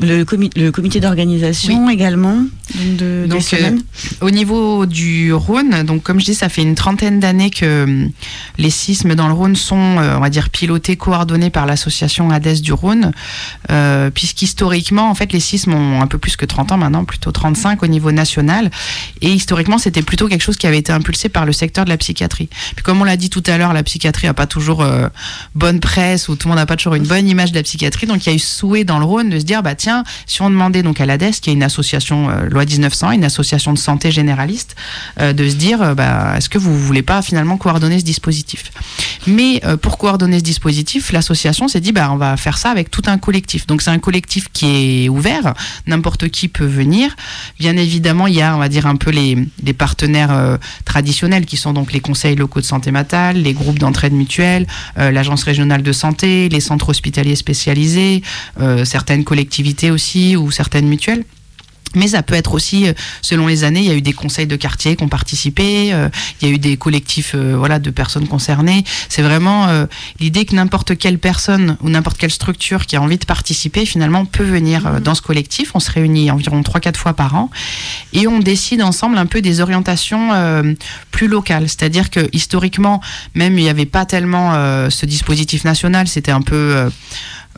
le, comi- le comité d'organisation également de, Donc, semaines. Au niveau du Rhône, donc comme je dis, ça fait une trentaine d'années que hum, les sismes dans le Rhône sont, euh, on va dire, pilotés, coordonnés par l'association ADES du Rhône, euh, puisqu'historiquement, en fait, les sismes ont un peu plus que 30 ans maintenant, plutôt 35 au niveau national, et historiquement, c'était plutôt quelque chose qui avait été impulsé par le secteur de la psychiatrie. Puis comme on l'a dit tout à l'heure, la psychiatrie n'a pas toujours euh, bonne presse, ou tout le monde n'a pas toujours une bonne image de la psychiatrie, donc il y a eu souhait dans le Rhône de se dire, bah tiens, si on demandait donc à l'ADES, qui est une association euh, loi 1900, une association de santé généraliste, euh, de se dire, euh, bah, est-ce que vous voulez pas finalement coordonner ce dispositif? Mais euh, pour coordonner ce dispositif, l'association s'est dit, bah, on va faire ça avec tout un collectif. Donc c'est un collectif qui est ouvert, n'importe qui peut venir. Bien évidemment, il y a, on va dire, un peu les, partenaires traditionnels qui sont donc les conseils locaux de santé mentale, les groupes d'entraide mutuelle, l'agence régionale de santé, les centres hospitaliers spécialisés, certaines collectivités aussi ou certaines mutuelles. Mais ça peut être aussi, euh, selon les années, il y a eu des conseils de quartier qui ont participé, euh, il y a eu des collectifs euh, voilà, de personnes concernées. C'est vraiment euh, l'idée que n'importe quelle personne ou n'importe quelle structure qui a envie de participer, finalement, peut venir euh, dans ce collectif. On se réunit environ 3-4 fois par an et on décide ensemble un peu des orientations plus locales. C'est-à-dire que historiquement, même il n'y avait pas tellement ce dispositif national, c'était un peu...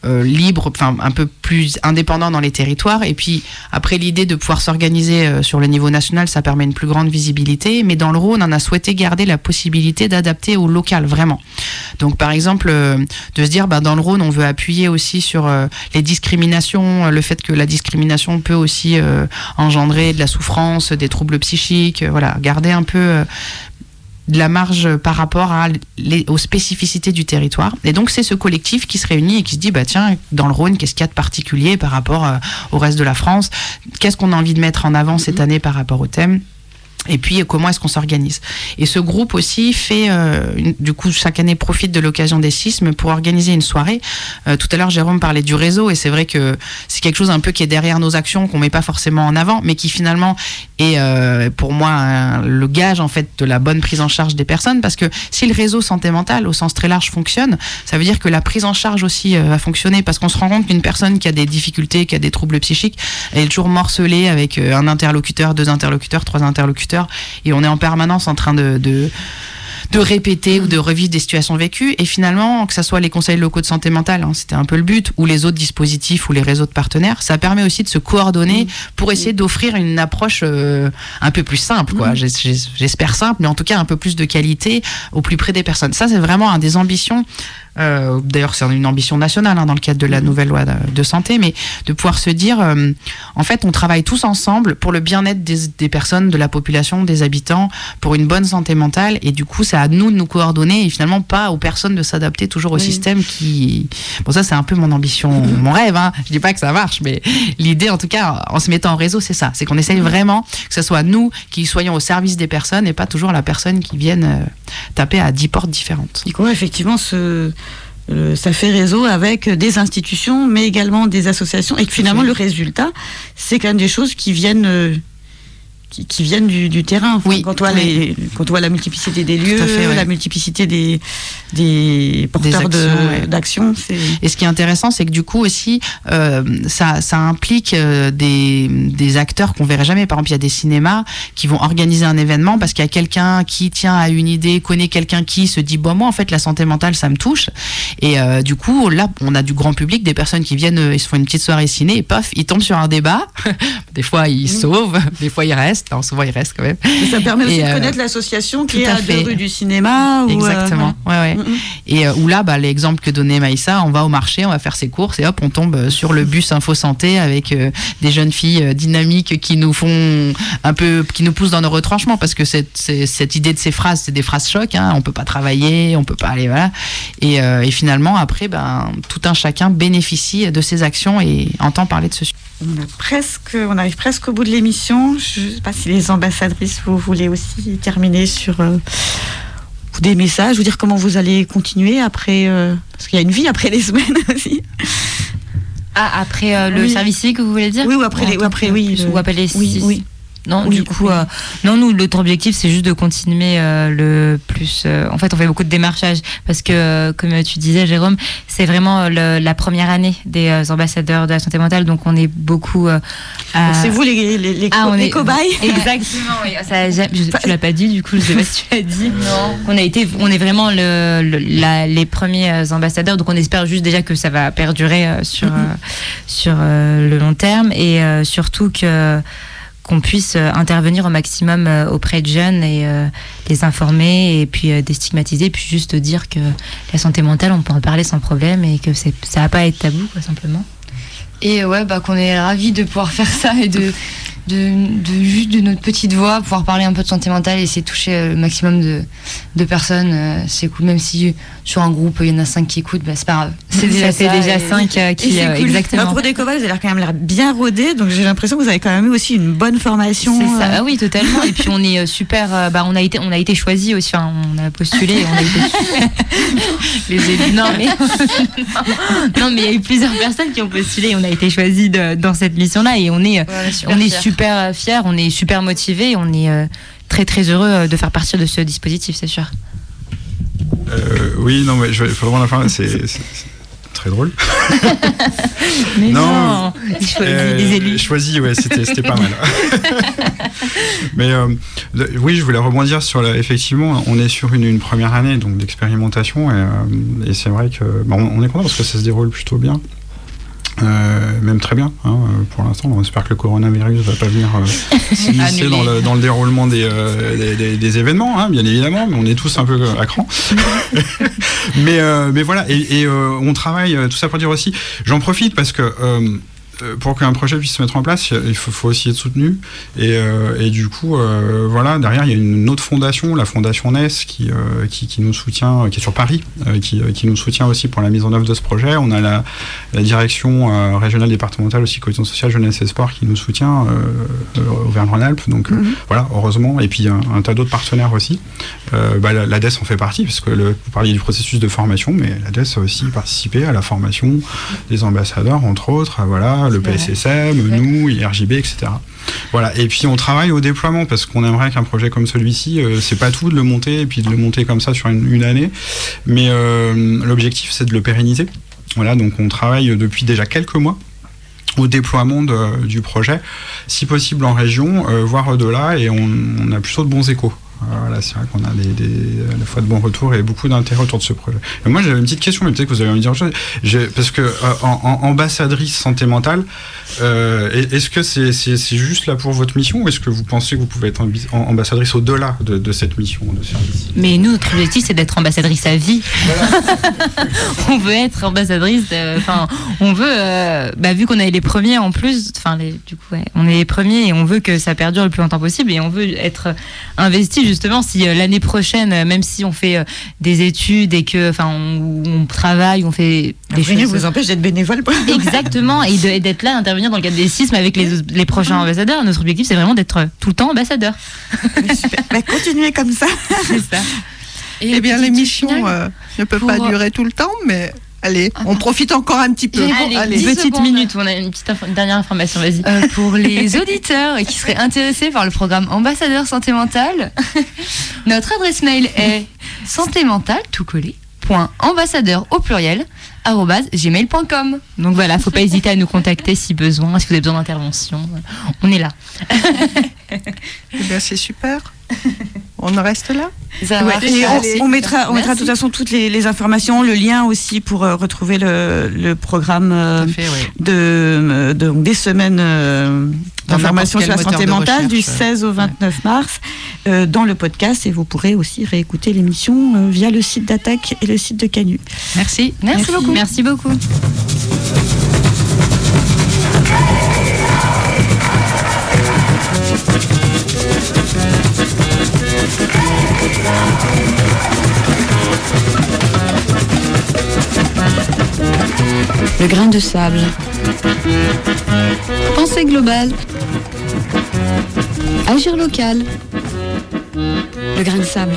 euh, libre, enfin un peu plus indépendant dans les territoires. Et puis après l'idée de pouvoir s'organiser euh, sur le niveau national, ça permet une plus grande visibilité. Mais dans le Rhône, on a souhaité garder la possibilité d'adapter au local vraiment. Donc par exemple euh, de se dire, bah, dans le Rhône, on veut appuyer aussi sur les discriminations, le fait que la discrimination peut aussi engendrer de la souffrance, des troubles psychiques. voilà, garder un peu de la marge par rapport à les- aux spécificités du territoire. Et donc c'est ce collectif qui se réunit et qui se dit bah tiens dans le Rhône qu'est-ce qu'il y a de particulier par rapport euh, au reste de la France? Qu'est-ce qu'on a envie de mettre en avant cette année par rapport au thème? Et puis, comment est-ce qu'on s'organise Et ce groupe aussi fait, euh, du coup, chaque année profite de l'occasion des sismes pour organiser une soirée. Euh, tout à l'heure, Jérôme parlait du réseau, et c'est vrai que c'est quelque chose un peu qui est derrière nos actions, qu'on met pas forcément en avant, mais qui finalement est, euh, pour moi, le gage en fait de la bonne prise en charge des personnes, parce que si le réseau santé mentale, au sens très large, fonctionne, ça veut dire que la prise en charge aussi va fonctionner, parce qu'on se rend compte qu'une personne qui a des difficultés, qui a des troubles psychiques, elle est toujours morcelée avec un interlocuteur, deux interlocuteurs, trois interlocuteurs, et on est en permanence en train de, de de répéter ou de revivre des situations vécues. Et finalement que ça soit les conseils locaux de santé mentale hein, c'était un peu le but ou les autres dispositifs ou les réseaux de partenaires ça permet aussi de se coordonner pour essayer d'offrir une approche euh, un peu plus simple quoi. J'es- j'es- j'espère simple mais en tout cas un peu plus de qualité au plus près des personnes. Ça c'est vraiment un des ambitions euh, d'ailleurs c'est une ambition nationale hein, dans le cadre de la nouvelle loi de, de santé mais de pouvoir se dire euh, en fait on travaille tous ensemble pour le bien-être des, des personnes de la population des habitants pour une bonne santé mentale et du coup c'est à nous de nous coordonner et finalement pas aux personnes de s'adapter toujours au Oui. système qui bon ça c'est un peu mon ambition mon rêve hein. je dis pas que ça marche mais l'idée en tout cas en se mettant en réseau c'est ça. C'est qu'on essaye vraiment que ce soit nous qui soyons au service des personnes et pas toujours la personne qui vienne euh, taper à 10 portes différentes. Effectivement, ce, euh, ça fait réseau avec des institutions, mais également des associations, et que finalement, le résultat, c'est quand même des choses qui viennent. Qui, qui viennent du, du terrain. Enfin, Oui, Quand on, voit oui. les, quand on voit la multiplicité des lieux, à fait, ouais. la multiplicité des, des porteurs de- actions, ouais. d'actions. Et ce qui est intéressant, c'est que du coup aussi, euh, ça, ça implique euh, des, des acteurs qu'on verrait jamais. Par exemple, il y a des cinémas qui vont organiser un événement parce qu'il y a quelqu'un qui tient à une idée, connaît quelqu'un qui se dit bon moi en fait la santé mentale ça me touche. Et euh, du coup là on a du grand public, des personnes qui viennent, ils se font une petite soirée ciné et paf ils tombent sur un débat. des fois ils sauvent, des fois ils restent. Non, souvent ils restent quand même. Et ça permet aussi Et, de euh, connaître l'association qui est à deux rues du cinéma. ou, euh, Exactement. Ouais, ouais. Mm, mm. Et euh, où là, bah, l'exemple que donnait Maïssa, on va au marché, on va faire ses courses et hop, on tombe sur le bus Info Santé avec des jeunes filles dynamiques qui nous font un peu, qui nous poussent dans nos retranchements parce que cette, idée de ces phrases, c'est des phrases choc. Hein, on peut pas travailler, on peut pas aller, voilà. Et, euh, et finalement, après, ben, tout un chacun bénéficie de ces actions et entend parler de ce sujet. On, a presque, on arrive presque au bout de l'émission. Je pas si les ambassadrices, vous voulez aussi terminer sur euh, des messages, vous dire comment vous allez continuer après. euh, parce qu'il y a une vie après les semaines aussi. Ah, après euh, le Oui. service civique, vous voulez dire? Oui, ou après les- ou après, oui, Ou après les Oui, oui. Non, Oui, du coup, oui. euh, non, nous, notre objectif, c'est juste de continuer euh, le plus. euh, en fait, on fait beaucoup de démarchage parce que, comme tu disais, Jérôme, c'est vraiment le- la première année des ambassadeurs de la santé mentale, donc on est beaucoup. C'est vous les, les, les, Ah, co- on les est- cobayes Exactement, oui. Ça, j'ai- je- tu l'as pas dit, du coup, je sais pas si tu l'as dit. Non. On a été, on est vraiment le, le- la- les premiers ambassadeurs, donc on espère juste déjà que ça va perdurer sur Mhm. euh, sur le long terme et surtout que qu'on puisse euh, intervenir au maximum euh, auprès de jeunes et euh, les informer et puis euh, déstigmatiser, puis juste dire que la santé mentale, on peut en parler sans problème et que ça va pas être tabou, quoi, simplement. Et ouais, bah, qu'on est ravis de pouvoir faire ça et de, de, de juste de notre petite voix, pouvoir parler un peu de santé mentale et essayer de toucher euh, le maximum de, de personnes. euh, C'est cool, même si sur un groupe il y en a cinq qui écoutent, bah, c'est pas grave. C'est déjà, ça déjà et- cinq euh, et qui c'est euh, cool. exactement. Bah, Pour des cobayes, vous avez l'air quand même l'air bien rodés, donc j'ai l'impression que vous avez quand même eu aussi une bonne formation. C'est ça, euh, ah oui, totalement. Et puis on est euh, super. euh, bah, on a été, on a été choisi aussi. Enfin, on a postulé. et On a été les élus. Non mais non, mais il y a eu plusieurs personnes qui ont postulé. et On a été choisis de- dans cette mission-là et on est, euh, Ouais, on est super. Super euh, fiers. On est super motivés. On est euh, très très heureux euh, de faire partie de ce dispositif, c'est sûr. Euh, oui, non, mais je vais vraiment la fin. C'est très drôle. Mais Non. choisissent Euh, les élus. Choisi, ouais, c'était pas mal. Mais euh, de- oui, je voulais rebondir sur la, effectivement, on est sur une, une première année donc d'expérimentation et, et c'est vrai que on est content parce que ça se déroule plutôt bien. Euh, même très bien hein, euh, pour l'instant. On espère que le coronavirus va pas venir euh, s'immiscer dans le, dans le déroulement des, euh, des, des- des événements, hein, bien évidemment, mais on est tous un peu à cran. mais, euh, mais voilà, et, et, euh, on travaille, euh, tout ça pour dire aussi, j'en profite parce que euh, euh, pour qu'un projet puisse se mettre en place, il faut, faut aussi être soutenu. Et, euh, et du coup, euh, voilà, derrière, il y a une autre fondation, la fondation NES, qui, euh, qui, qui nous soutient, euh, qui est sur Paris, euh, qui, euh, qui nous soutient aussi pour la mise en œuvre de ce projet. On a la, la direction euh, régionale départementale aussi, cohésion sociale, jeunesse et sport, qui nous soutient, euh, euh, Auvergne-Rhône-Alpes. Donc euh, Mhm. voilà, heureusement. Et puis un, un tas d'autres partenaires aussi. Euh, bah, la- l'ADES en fait partie, parce que le, vous parliez du processus de formation, mais l'ADES a aussi participé à la formation des ambassadeurs, entre autres. Voilà, le. PSSM, nous, IRJB, etc. Voilà. Et puis on travaille au déploiement parce qu'on aimerait qu'un projet comme celui-ci, euh, c'est pas tout de le monter et puis de le monter comme ça sur une, une année, mais euh, l'objectif c'est de le pérenniser. Voilà, donc on travaille depuis déjà quelques mois au déploiement de- du projet, si possible en région, euh, voire au-delà, et on, on a plutôt de bons échos. Voilà, c'est vrai qu'on a des, des- à la fois de bons retours et beaucoup d'intérêt autour de ce projet. Et moi, j'avais une petite question, mais peut-être que vous allez me dire autre chose. Parce que euh, en, en- ambassadrice santé mentale, euh, est- est-ce que c'est c'est juste là pour votre mission, ou est-ce que vous pensez que vous pouvez être ambassadrice au-delà de, de cette mission de service? Mais nous, notre objectif, c'est d'être ambassadrice à vie. on veut être ambassadrice. Enfin, on veut, euh, bah, vu qu'on est les premiers en plus, enfin, du coup, ouais, on est les premiers et on veut que ça perdure le plus longtemps possible et on veut être investi justement si euh, l'année prochaine, euh, même si on fait euh, des études et que, enfin, on, on travaille, on fait des Rien choses. vous empêche d'être bénévole. Exactement, et d'être là, d'intervenir dans le cadre des sismes avec les, les prochains ambassadeurs. Notre objectif, c'est vraiment d'être tout le temps ambassadeur. Super. Bah, continuez comme ça. C'est ça. Et Eh bien, l'émission euh, ne peut pour, pas durer tout le temps, mais allez, on profite encore un petit peu. Allez, Une 10 petite secondes. minute, on a une petite dernière information, vas-y. Euh, pour les auditeurs qui seraient intéressés par le programme Ambassadeur Santé Mentale, notre adresse mail est santé mentale tout collé point ambassadeur au pluriel gmail.com. Donc voilà, faut pas hésiter à nous contacter si besoin, si vous avez besoin d'intervention. On est là. Eh bien, c'est super. On en reste là Ça Ouais, marche. et Allez. on, on mettra, on mettra de Merci. toute façon toutes les, les informations, le lien aussi pour euh, retrouver le, le programme euh, fait, de, euh, de- donc des semaines euh, d'information sur la santé mentale du recherche, 16 au 29 mars euh, dans le podcast et vous pourrez aussi réécouter l'émission euh, via le site d'Attaque et le site de Canu. Merci. Merci beaucoup. Merci beaucoup. Le grain de sable. Pensée globale. Agir local. Le grain de sable.